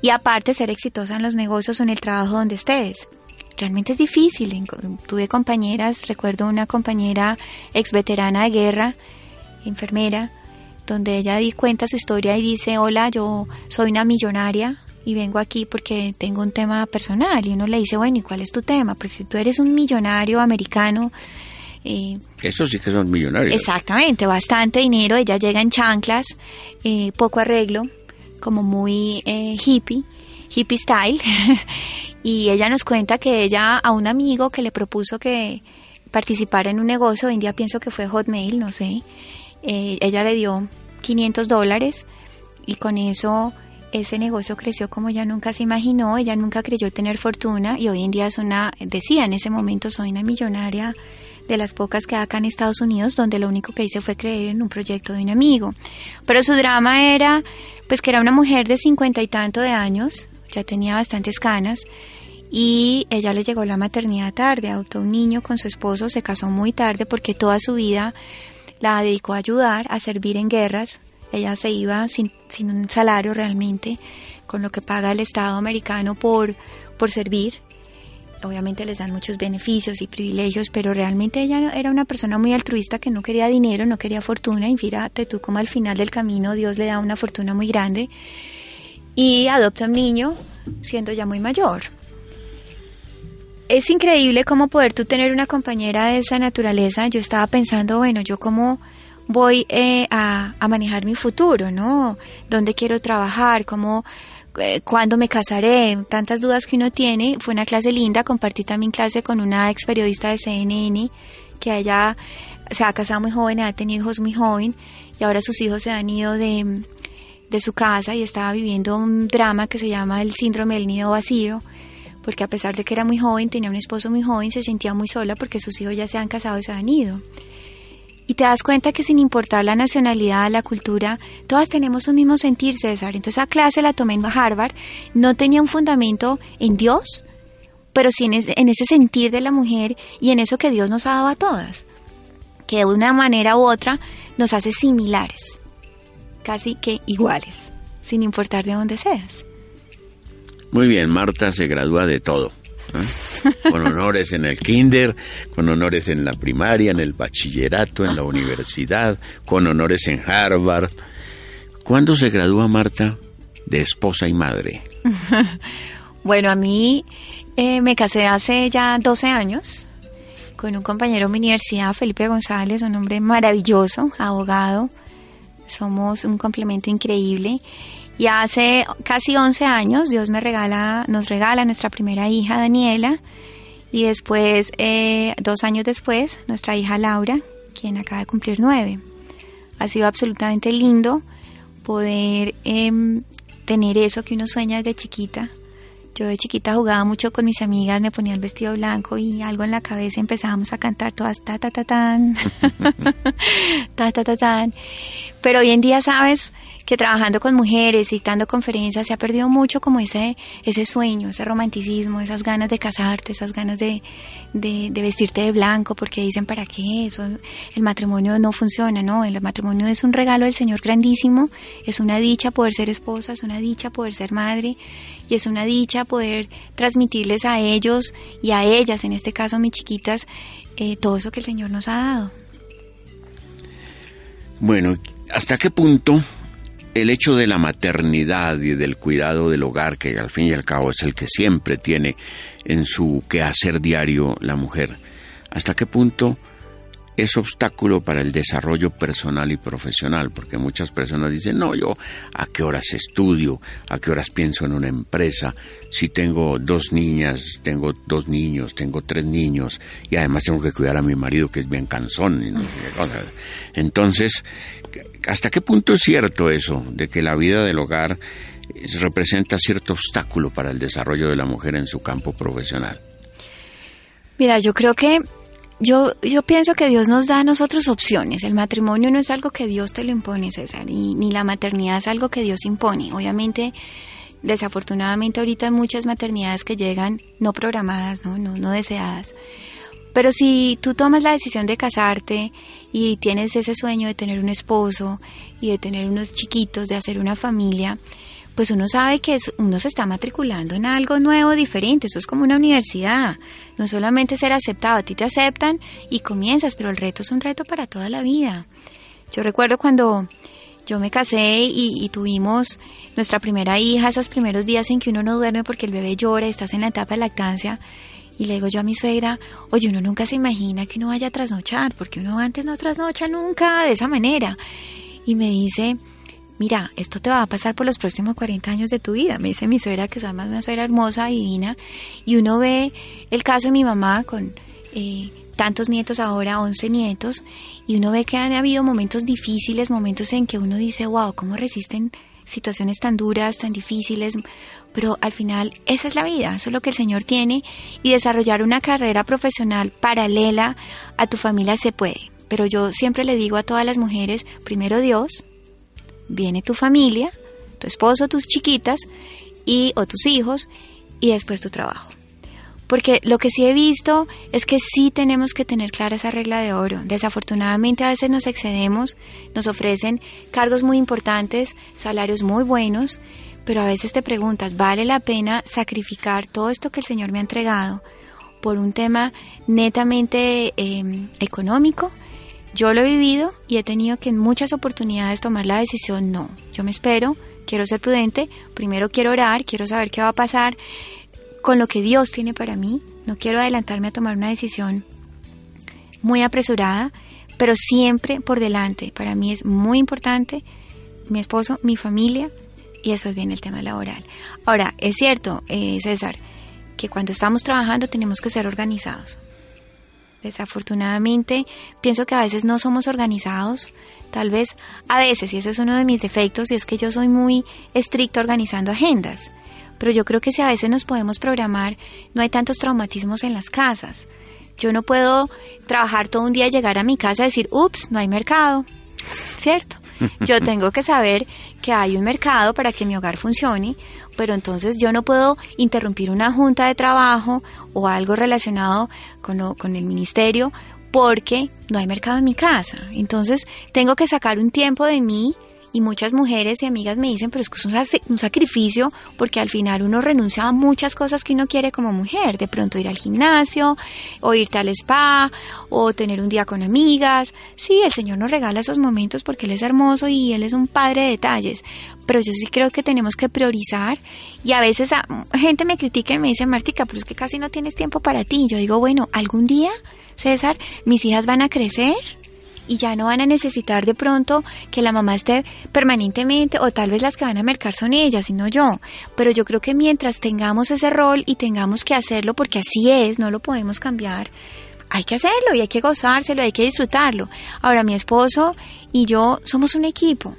y aparte ser exitosa en los negocios o en el trabajo donde estés. Realmente es difícil. Tuve compañeras, recuerdo una compañera ex veterana de guerra, enfermera, donde ella cuenta su historia y dice, hola, yo soy una millonaria y vengo aquí porque tengo un tema personal. Y uno le dice, bueno, ¿y cuál es tu tema? Porque si tú eres un millonario americano, eh, Eso sí que son millonarios. Exactamente, bastante dinero. Ella llega en chanclas, eh, poco arreglo, como muy eh, hippie, hippie style. y ella nos cuenta que ella a un amigo que le propuso que participara en un negocio, hoy en día pienso que fue Hotmail, no sé, eh, ella le dio 500 dólares y con eso ese negocio creció como ella nunca se imaginó, ella nunca creyó tener fortuna y hoy en día es una, decía en ese momento soy una millonaria de las pocas que acá en Estados Unidos, donde lo único que hice fue creer en un proyecto de un amigo. Pero su drama era pues que era una mujer de cincuenta y tanto de años, ya tenía bastantes canas, y ella le llegó la maternidad tarde, adoptó un niño con su esposo, se casó muy tarde porque toda su vida la dedicó a ayudar, a servir en guerras. Ella se iba sin, sin un salario realmente, con lo que paga el Estado americano por, por servir. Obviamente les dan muchos beneficios y privilegios, pero realmente ella era una persona muy altruista que no quería dinero, no quería fortuna. Y fíjate tú como al final del camino Dios le da una fortuna muy grande y adopta un niño siendo ya muy mayor. Es increíble cómo poder tú tener una compañera de esa naturaleza. Yo estaba pensando, bueno, yo cómo voy eh, a, a manejar mi futuro, ¿no? ¿Dónde quiero trabajar? ¿Cómo eh, cuándo me casaré, tantas dudas que uno tiene. Fue una clase linda, compartí también clase con una ex periodista de CNN que ella se ha casado muy joven, ha tenido hijos muy joven y ahora sus hijos se han ido de, de su casa y estaba viviendo un drama que se llama el síndrome del nido vacío porque a pesar de que era muy joven, tenía un esposo muy joven, se sentía muy sola porque sus hijos ya se han casado y se han ido. Y te das cuenta que sin importar la nacionalidad, la cultura, todas tenemos un mismo sentir, César. Entonces esa clase la tomé en Harvard, no tenía un fundamento en Dios, pero sí en ese, sentir de la mujer y en eso que Dios nos ha dado a todas, que de una manera u otra nos hace similares, casi que iguales, sin importar de dónde seas. Muy bien, Marta se gradúa de todo. Con honores en el kinder, con honores en la primaria, en el bachillerato, en la universidad, con honores en Harvard. ¿Cuándo se gradúa Marta de esposa y madre? bueno, a mí eh, me casé hace ya 12 años con un compañero de mi universidad, Felipe González, un hombre maravilloso, abogado. Somos un complemento increíble y hace casi 11 años Dios me regala, nos regala nuestra primera hija, Daniela, y después, eh, dos años después, nuestra hija Laura, quien acaba de cumplir nueve. Ha sido absolutamente lindo poder em, tener eso que uno sueña desde chiquita, Yo de chiquita jugaba mucho con mis amigas, me ponía el vestido blanco y algo en la cabeza empezábamos a cantar todas ta ta ta tan, ta ta ta tan. Pero hoy en día, sabes, que trabajando con mujeres y dando conferencias se ha perdido mucho como ese, ese sueño, ese romanticismo, esas ganas de casarte, esas ganas de, de, vestirte de blanco, porque dicen para qué, eso, el matrimonio no funciona, ¿no? El matrimonio es un regalo del Señor grandísimo, es una dicha poder ser esposa, es una dicha poder ser madre, y es una dicha poder transmitirles a ellos y a ellas, en este caso mis chiquitas, eh, todo eso que el Señor nos ha dado. Bueno, ¿hasta qué punto el hecho de la maternidad y del cuidado del hogar, que al fin y al cabo es el que siempre tiene en su quehacer diario la mujer, ¿hasta qué punto es obstáculo para el desarrollo personal y profesional? Porque muchas personas dicen, no, yo a qué horas estudio, a qué horas pienso en una empresa, si tengo dos niñas, tengo dos niños, tengo tres niños, y además tengo que cuidar a mi marido que es bien cansón. Y no Entonces, ¿Hasta qué punto es cierto eso, de que la vida del hogar representa cierto obstáculo para el desarrollo de la mujer en su campo profesional? Mira, yo creo que yo, yo pienso que Dios nos da a nosotros opciones. El matrimonio no es algo que Dios te lo impone, César, y, ni la maternidad es algo que Dios impone. Obviamente, desafortunadamente ahorita hay muchas maternidades que llegan no programadas, no, no, no deseadas. Pero si tú tomas la decisión de casarte y tienes ese sueño de tener un esposo y de tener unos chiquitos, de hacer una familia, pues uno sabe que uno se está matriculando en algo nuevo, diferente. Eso es como una universidad. No solamente ser aceptado, a ti te aceptan y comienzas, pero el reto es un reto para toda la vida. Yo recuerdo cuando yo me casé y, y, tuvimos nuestra primera hija, esos primeros días en que uno no duerme porque el bebé llora, estás en la etapa de lactancia. Y le digo yo a mi suegra, oye, uno nunca se imagina que uno vaya a trasnochar, porque uno antes no trasnocha nunca de esa manera. Y me dice, mira, esto te va a pasar por los próximos 40 años de tu vida. Me dice mi suegra, que es además una suegra hermosa, divina. Y uno ve el caso de mi mamá con eh, tantos nietos ahora, 11 nietos, y uno ve que han habido momentos difíciles, momentos en que uno dice, wow, ¿cómo resisten situaciones tan duras, tan difíciles, pero al final esa es la vida, eso es lo que el Señor tiene y desarrollar una carrera profesional paralela a tu familia se puede. Pero yo siempre le digo a todas las mujeres, primero Dios, viene tu familia, tu esposo, tus chiquitas y o tus hijos y después tu trabajo. Porque lo que sí he visto es que sí tenemos que tener clara esa regla de oro. Desafortunadamente a veces nos excedemos, nos ofrecen cargos muy importantes, salarios muy buenos, pero a veces te preguntas, ¿vale la pena sacrificar todo esto que el Señor me ha entregado por un tema netamente em, económico? Yo lo he vivido y he tenido que en muchas oportunidades tomar la decisión, no, yo me espero, quiero ser prudente, primero quiero orar, quiero saber qué va a pasar con lo que Dios tiene para mí. No quiero adelantarme a tomar una decisión muy apresurada, pero siempre por delante. Para mí es muy importante mi esposo, mi familia y después viene el tema laboral. Ahora, es cierto, eh, César, que cuando estamos trabajando tenemos que ser organizados. Desafortunadamente, pienso que a veces no somos organizados, tal vez a veces, y ese es uno de mis defectos, y es que yo soy muy estricto organizando agendas pero yo creo que si a veces nos podemos programar, no hay tantos traumatismos en las casas. Yo no puedo trabajar todo un día y llegar a mi casa y decir, ups, no hay mercado, ¿cierto? Yo tengo que saber que hay un mercado para que mi hogar funcione, pero entonces yo no puedo interrumpir una junta de trabajo o algo relacionado con, con el ministerio porque no hay mercado en mi casa. Entonces tengo que sacar un tiempo de mí y muchas mujeres y amigas me dicen, pero es que es un, sacrificio porque al final uno renuncia a muchas cosas que uno quiere como mujer, de pronto ir al gimnasio o irte al spa o tener un día con amigas. Sí, el Señor nos regala esos momentos porque Él es hermoso y Él es un padre de detalles, pero yo sí creo que tenemos que priorizar y a veces a, gente me critica y me dice, Martica, pero es que casi no tienes tiempo para ti. Yo digo, bueno, algún día, César, mis hijas van a crecer y ya no van a necesitar de pronto que la mamá esté permanentemente o tal vez las que van a mercar son ellas y no yo. Pero yo creo que mientras tengamos ese rol y tengamos que hacerlo porque así es, no lo podemos cambiar, hay que hacerlo y hay que gozárselo, hay que disfrutarlo. Ahora mi esposo y yo somos un equipo.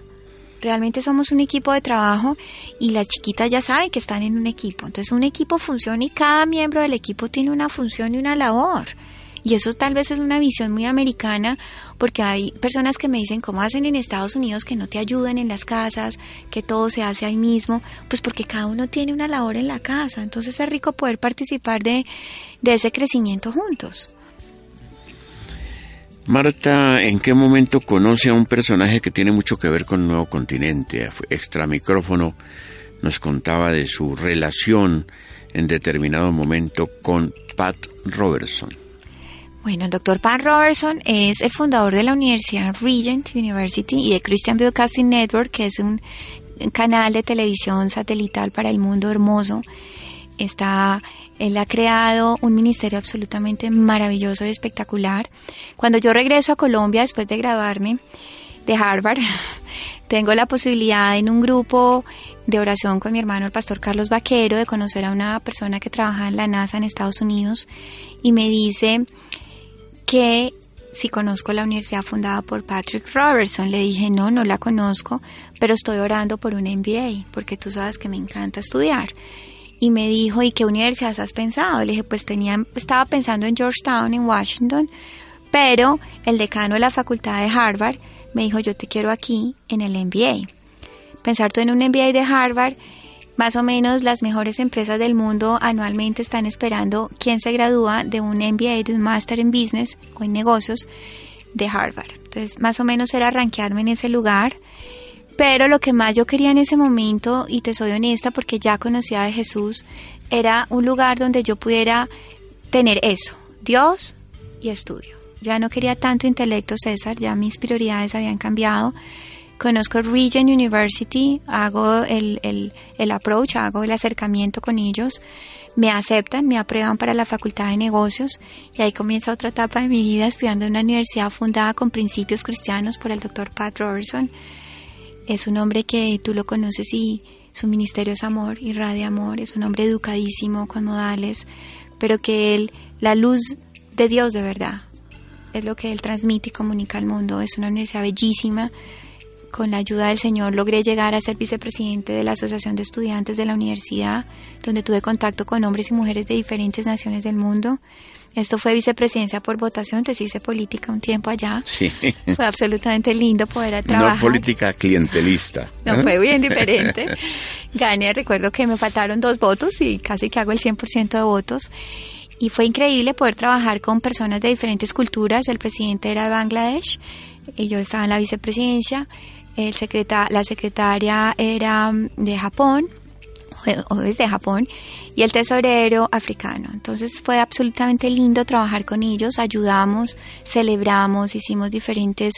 realmente somos un equipo de trabajo y las chiquitas ya saben que están en un equipo. Entonces un equipo funciona y cada miembro del equipo tiene una función y una labor. Y eso tal vez es una visión muy americana porque hay personas que me dicen cómo hacen en Estados Unidos que no te ayudan en las casas, que todo se hace ahí mismo, pues porque cada uno tiene una labor en la casa. Entonces es rico poder participar de, de ese crecimiento juntos. Marta, ¿en qué momento conoce a un personaje que tiene mucho que ver con el Nuevo Continente? Extra micrófono nos contaba de su relación en determinado momento con Pat Robertson. Bueno, el doctor Pat Robertson es el fundador de la Universidad Regent University y de Christian Broadcasting Network, que es un canal de televisión satelital para el mundo hermoso. Está él ha creado un ministerio absolutamente maravilloso y espectacular. Cuando yo regreso a Colombia después de graduarme de Harvard, tengo la posibilidad en un grupo de oración con mi hermano el pastor Carlos Vaquero de conocer a una persona que trabaja en la NASA en Estados Unidos y me dice que si conozco la universidad fundada por Patrick Robertson. Le dije, no, no la conozco, pero estoy orando por un MBA, porque tú sabes que me encanta estudiar y me dijo, ¿y qué universidad has pensado? Le dije, pues tenía, estaba pensando en Georgetown, en Washington, pero el decano de la facultad de Harvard me dijo, yo te quiero aquí en el MBA. Pensar tú en un MBA de Harvard, más o menos las mejores empresas del mundo anualmente están esperando quién se gradúa de un MBA, de un Master en Business o en negocios de Harvard. Entonces, más o menos era rankearme en ese lugar. Pero lo que más yo quería en ese momento, y te soy honesta porque ya conocía de Jesús, era un lugar donde yo pudiera tener eso, Dios y estudio. Ya no quería tanto intelecto, César, ya mis prioridades habían cambiado. Conozco Regent University, hago el, el, el approach, hago el acercamiento con ellos, me aceptan, me aprueban para la Facultad de Negocios y ahí comienza otra etapa de mi vida estudiando en una universidad fundada con principios cristianos por el doctor Pat Robertson es un hombre que tú lo conoces y su ministerio es amor, irradia amor, es un hombre educadísimo, con modales, pero que él, la luz de Dios de verdad, es lo que él transmite y comunica al mundo. Es una universidad bellísima. Con la ayuda del Señor logré llegar a ser vicepresidente de la Asociación de Estudiantes de la universidad, donde tuve contacto con hombres y mujeres de diferentes naciones del mundo. Esto fue vicepresidencia por votación, entonces hice política un tiempo allá. Sí. Fue absolutamente lindo poder trabajar. No política clientelista. No, fue bien diferente. Gané, recuerdo que me faltaron dos votos y casi que hago el 100% de votos. Y fue increíble poder trabajar con personas de diferentes culturas. El presidente era de Bangladesh y yo estaba en la vicepresidencia. El la secretaria era de Japón o desde Japón, y el tesorero africano. Entonces fue absolutamente lindo trabajar con ellos, ayudamos, celebramos, hicimos diferentes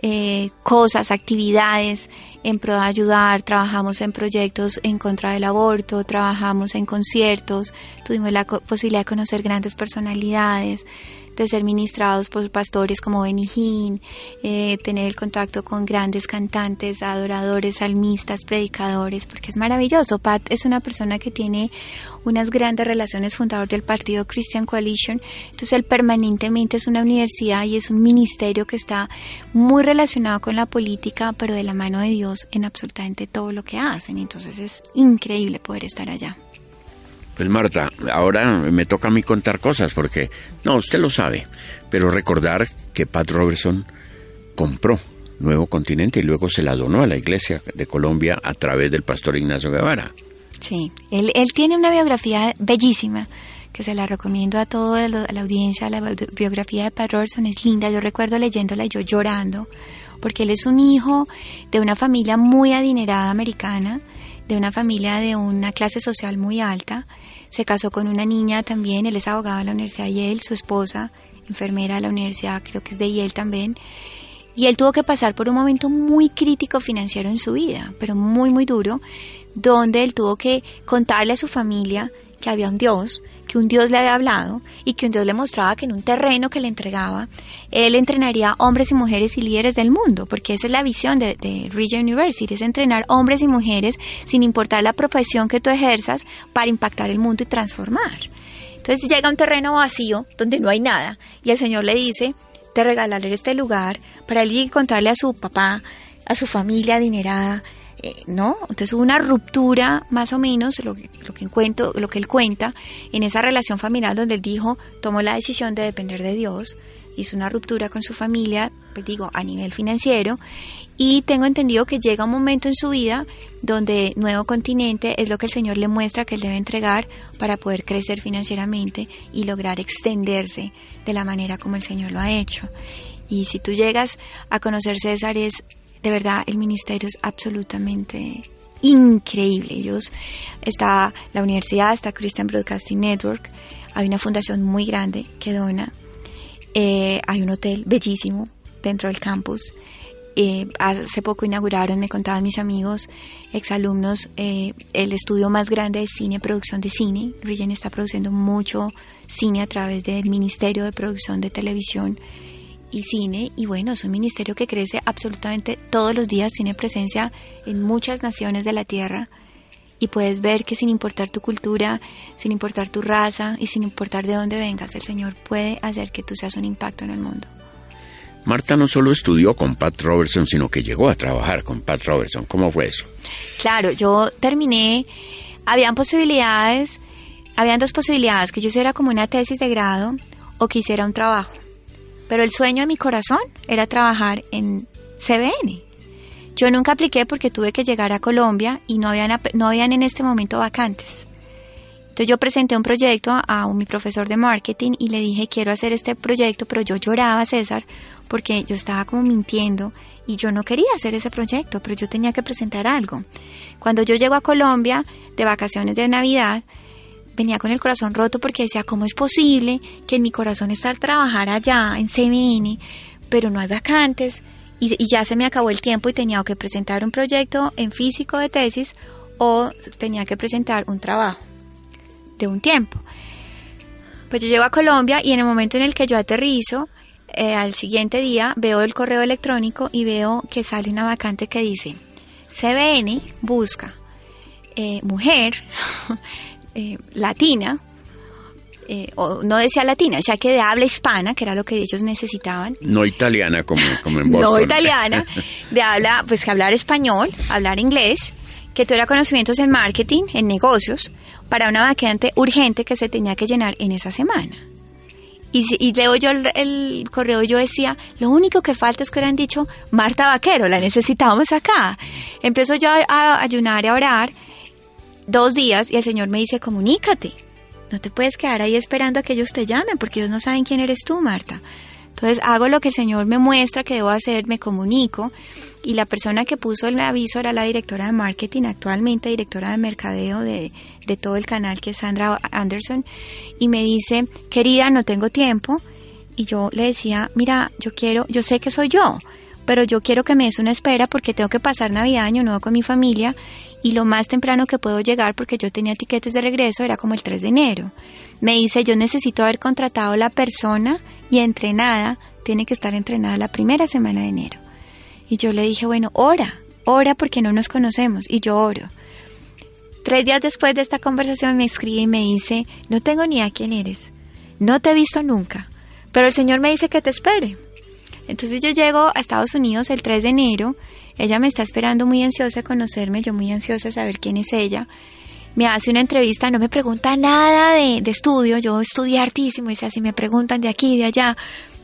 eh, cosas, actividades en pro de ayudar, trabajamos en proyectos en contra del aborto, trabajamos en conciertos, tuvimos la posibilidad de conocer grandes personalidades, de ser ministrados por pastores como Hinn, eh, tener el contacto con grandes cantantes, adoradores, salmistas, predicadores, porque es maravilloso. Pat es una persona que tiene unas grandes relaciones, fundador del partido Christian Coalition, entonces él permanentemente es una universidad y es un ministerio que está muy relacionado con la política, pero de la mano de Dios en absolutamente todo lo que hacen. Entonces es increíble poder estar allá. Pues Marta, ahora me toca a mí contar cosas porque, no, usted lo sabe, pero recordar que Pat Robertson compró Nuevo Continente y luego se la donó a la Iglesia de Colombia a través del pastor Ignacio Guevara. Sí, él, él tiene una biografía bellísima que se la recomiendo a toda la audiencia. La biografía de Pat Robertson es linda. Yo recuerdo leyéndola y yo llorando, porque él es un hijo de una familia muy adinerada americana, de una familia de una clase social muy alta se casó con una niña también, él es abogado de la Universidad de Yale, su esposa, enfermera de la universidad, creo que es de Yale también. Y él tuvo que pasar por un momento muy crítico financiero en su vida, pero muy, muy duro, donde él tuvo que contarle a su familia que había un Dios, que un Dios le había hablado y que un Dios le mostraba que en un terreno que le entregaba, él entrenaría hombres y mujeres y líderes del mundo, porque esa es la visión de, de Regent University, es entrenar hombres y mujeres sin importar la profesión que tú ejerzas para impactar el mundo y transformar. Entonces llega a un terreno vacío donde no hay nada y el Señor le dice, te regalaré este lugar para él contarle a su papá, a su familia adinerada, eh, ¿no? Entonces hubo una ruptura, más o menos, lo, lo, que encuentro, lo que él cuenta, en esa relación familiar donde él dijo, tomó la decisión de depender de Dios, hizo una ruptura con su familia, pues digo, a nivel financiero, y tengo entendido que llega un momento en su vida donde Nuevo Continente es lo que el Señor le muestra que él debe entregar para poder crecer financieramente y lograr extenderse de la manera como el Señor lo ha hecho. Y si tú llegas a conocer César, es de verdad el ministerio es absolutamente increíble. Ellos, está la universidad, está Christian Broadcasting Network, hay una fundación muy grande que dona, eh, hay un hotel bellísimo dentro del campus. Eh, hace poco inauguraron, me contaban mis amigos, exalumnos, eh, el estudio más grande de cine, producción de cine. Rigen está produciendo mucho cine a través del Ministerio de Producción de Televisión y cine y bueno, es un ministerio que crece absolutamente todos los días, tiene presencia en muchas naciones de la tierra y puedes ver que sin importar tu cultura, sin importar tu raza y sin importar de dónde vengas, el Señor puede hacer que tú seas un impacto en el mundo. Marta no solo estudió con Pat Robertson, sino que llegó a trabajar con Pat Robertson. ¿Cómo fue eso? Claro, yo terminé, habían posibilidades, habían dos posibilidades, que yo hiciera como una tesis de grado o que hiciera un trabajo. Pero el sueño de mi corazón era trabajar en CBN. Yo nunca apliqué porque tuve que llegar a Colombia y no habían, no habían en este momento vacantes. Entonces yo presenté un proyecto a, mi profesor de marketing y le dije quiero hacer este proyecto, pero yo lloraba, César, porque yo estaba como mintiendo y yo no quería hacer ese proyecto, pero yo tenía que presentar algo. Cuando yo llego a Colombia de vacaciones de Navidad, venía con el corazón roto porque decía, ¿cómo es posible que en mi corazón estar trabajar allá en CBN, pero no hay vacantes? Y, ya se me acabó el tiempo y tenía que presentar un proyecto en físico de tesis o tenía que presentar un trabajo de un tiempo. Pues yo llego a Colombia y en el momento en el que yo aterrizo, eh, al siguiente día veo el correo electrónico y veo que sale una vacante que dice, CBN busca eh, mujer Eh, latina, eh, o no decía latina, ya que de habla hispana, que era lo que ellos necesitaban. No italiana como, como en Boston. No italiana, de habla, pues que hablar español, hablar inglés, que tuviera conocimientos en marketing, en negocios, para una vacante urgente que se tenía que llenar en esa semana. Y, leo yo el, correo, yo decía, lo único que falta es que hubieran dicho, Marta Vaquero, la necesitábamos acá. Empiezo yo a, a ayunar y a orar dos días y el Señor me dice, comunícate. No te puedes quedar ahí esperando a que ellos te llamen porque ellos no saben quién eres tú, Marta. Entonces hago lo que el Señor me muestra que debo hacer, me comunico y la persona que puso el aviso era la directora de marketing, actualmente directora de mercadeo de, de todo el canal que es Sandra Anderson y me dice, querida, no tengo tiempo y yo le decía, mira, yo quiero, yo sé que soy yo, pero yo quiero que me des una espera porque tengo que pasar Navidad Año Nuevo con mi familia y lo más temprano que puedo llegar porque yo tenía tiquetes de regreso era como el 3 de enero. Me dice, yo necesito haber contratado la persona y entrenada, tiene que estar entrenada la primera semana de enero. Y yo le dije, bueno, ora, ora porque no nos conocemos y yo oro. Tres días después de esta conversación me escribe y me dice, no tengo ni a quién eres, no te he visto nunca, pero el Señor me dice que te espere. Entonces yo llego a Estados Unidos el 3 de enero, ella me está esperando muy ansiosa a conocerme, yo muy ansiosa a saber quién es ella. Me hace una entrevista, no me pregunta nada de, estudio, yo estudié artísimo, y si me preguntan de aquí, de allá.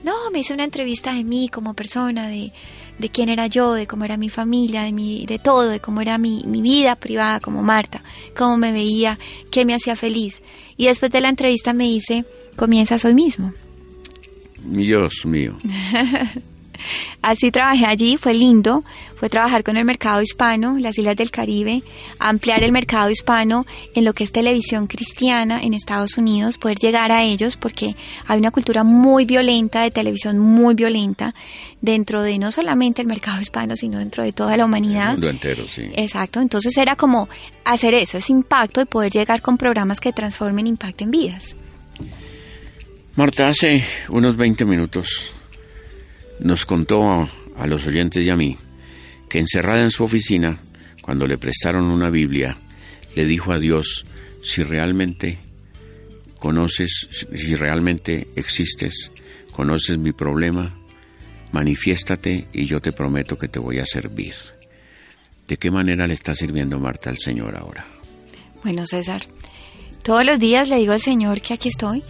No, me hizo una entrevista de mí como persona, de, de quién era yo, de cómo era mi familia, de, mi, de todo, de cómo era mi, mi vida privada como Marta, cómo me veía, qué me hacía feliz. Y después de la entrevista me dice, comienzas hoy mismo. Dios mío. Así trabajé allí, fue lindo, fue trabajar con el mercado hispano, las Islas del Caribe, ampliar el mercado hispano en lo que es televisión cristiana en Estados Unidos, poder llegar a ellos porque hay una cultura muy violenta de televisión muy violenta dentro de no solamente el mercado hispano, sino dentro de toda la humanidad. El mundo entero, sí. Exacto, entonces era como hacer eso, ese impacto y poder llegar con programas que transformen, impacten vidas. Marta, hace unos 20 minutos nos contó a, los oyentes y a mí que encerrada en su oficina, cuando le prestaron una Biblia, le dijo a Dios, si realmente conoces, si realmente existes, conoces mi problema, manifiéstate y yo te prometo que te voy a servir. ¿De qué manera le está sirviendo Marta al Señor ahora? Bueno, César, todos los días le digo al Señor que aquí estoy,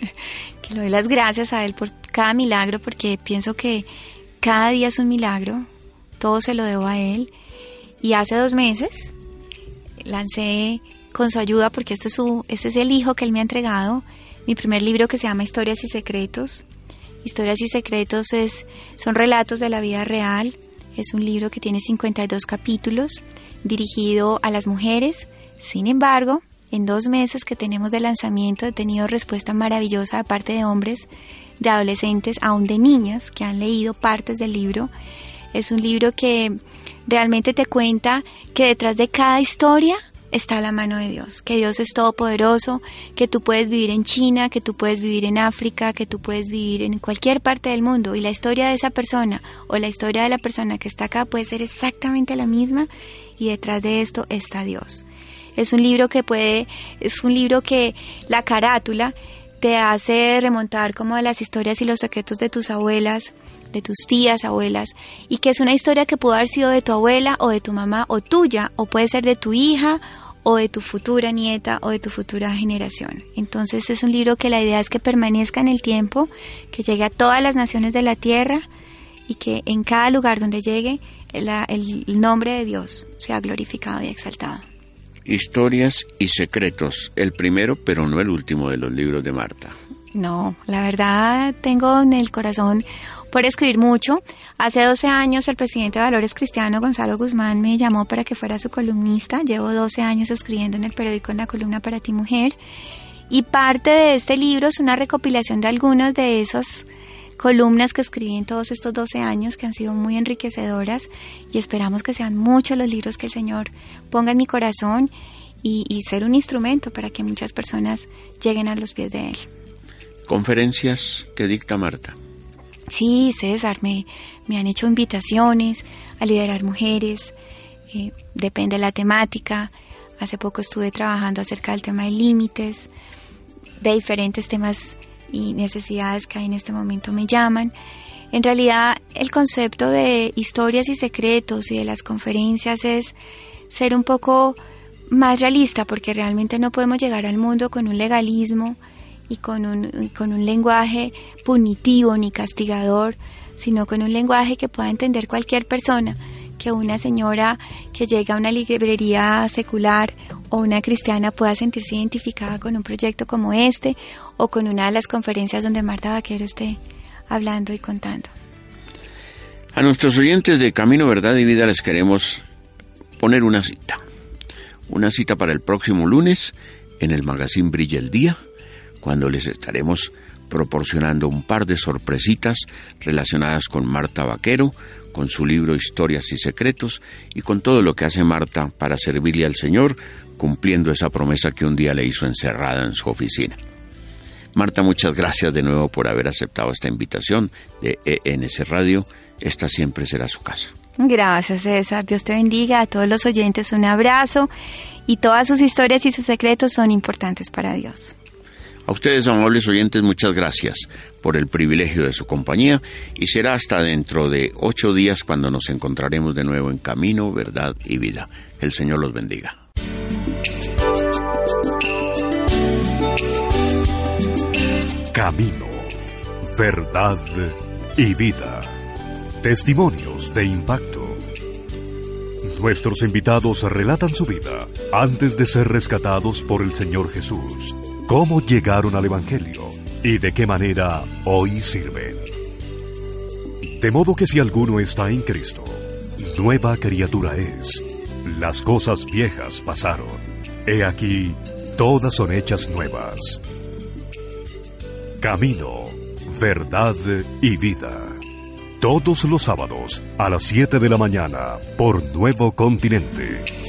le doy las gracias a Él por cada milagro, porque pienso que cada día es un milagro, todo se lo debo a Él. Y hace dos meses lancé con su ayuda, porque este es, su, este es el hijo que Él me ha entregado, mi primer libro que se llama Historias y Secretos. Historias y Secretos es, son relatos de la vida real. Es un libro que tiene 52 capítulos, dirigido a las mujeres. Sin embargo, en dos meses que tenemos de lanzamiento he tenido respuesta maravillosa de parte de hombres, de adolescentes, aún de niñas que han leído partes del libro. Es un libro que realmente te cuenta que detrás de cada historia está la mano de Dios, que Dios es todopoderoso, que tú puedes vivir en China, que tú puedes vivir en África, que tú puedes vivir en cualquier parte del mundo y la historia de esa persona o la historia de la persona que está acá puede ser exactamente la misma y detrás de esto está Dios. Es un libro que puede, es un libro que la carátula te hace remontar como a las historias y los secretos de tus abuelas, de tus tías, abuelas, y que es una historia que pudo haber sido de tu abuela o de tu mamá o tuya, o puede ser de tu hija o de tu futura nieta o de tu futura generación. Entonces es un libro que la idea es que permanezca en el tiempo, que llegue a todas las naciones de la tierra y que en cada lugar donde llegue el, el nombre de Dios sea glorificado y exaltado. Historias y secretos, el primero pero no el último de los libros de Marta. No, la verdad tengo en el corazón por escribir mucho. Hace 12 años el presidente de Valores Cristiano, Gonzalo Guzmán, me llamó para que fuera su columnista. Llevo 12 años escribiendo en el periódico en la columna Para ti Mujer. Y parte de este libro es una recopilación de algunas de esas columnas que escribí en todos estos 12 años que han sido muy enriquecedoras y esperamos que sean muchos los libros que el Señor ponga en mi corazón y, y ser un instrumento para que muchas personas lleguen a los pies de Él. Conferencias que dicta Marta. Sí, César, me, me han hecho invitaciones a liderar mujeres, eh, depende de la temática. Hace poco estuve trabajando acerca del tema de límites, de diferentes temas y necesidades que hay en este momento me llaman. En realidad el concepto de historias y secretos y de las conferencias es ser un poco más realista porque realmente no podemos llegar al mundo con un legalismo y con un, con un lenguaje punitivo ni castigador, sino con un lenguaje que pueda entender cualquier persona, que una señora que llega a una librería secular o una cristiana pueda sentirse identificada con un proyecto como este o con una de las conferencias donde Marta Vaquero esté hablando y contando. A nuestros oyentes de Camino, Verdad y Vida les queremos poner una cita. Una cita para el próximo lunes en el magazine Brilla el Día, cuando les estaremos proporcionando un par de sorpresitas relacionadas con Marta Vaquero, con su libro Historias y Secretos y con todo lo que hace Marta para servirle al Señor cumpliendo esa promesa que un día le hizo encerrada en su oficina. Marta, muchas gracias de nuevo por haber aceptado esta invitación de ENS Radio. Esta siempre será su casa. Gracias, César. Dios te bendiga. A todos los oyentes un abrazo y todas sus historias y sus secretos son importantes para Dios. A ustedes, amables oyentes, muchas gracias por el privilegio de su compañía y será hasta dentro de ocho días cuando nos encontraremos de nuevo en Camino, Verdad y Vida. El Señor los bendiga. Camino, verdad y vida. Testimonios de impacto. Nuestros invitados relatan su vida antes de ser rescatados por el Señor Jesús, cómo llegaron al Evangelio y de qué manera hoy sirven. De modo que si alguno está en Cristo, nueva criatura es. Las cosas viejas pasaron. He aquí, todas son hechas nuevas. Camino, verdad y vida. Todos los sábados a las 7 de la mañana por Nuevo Continente.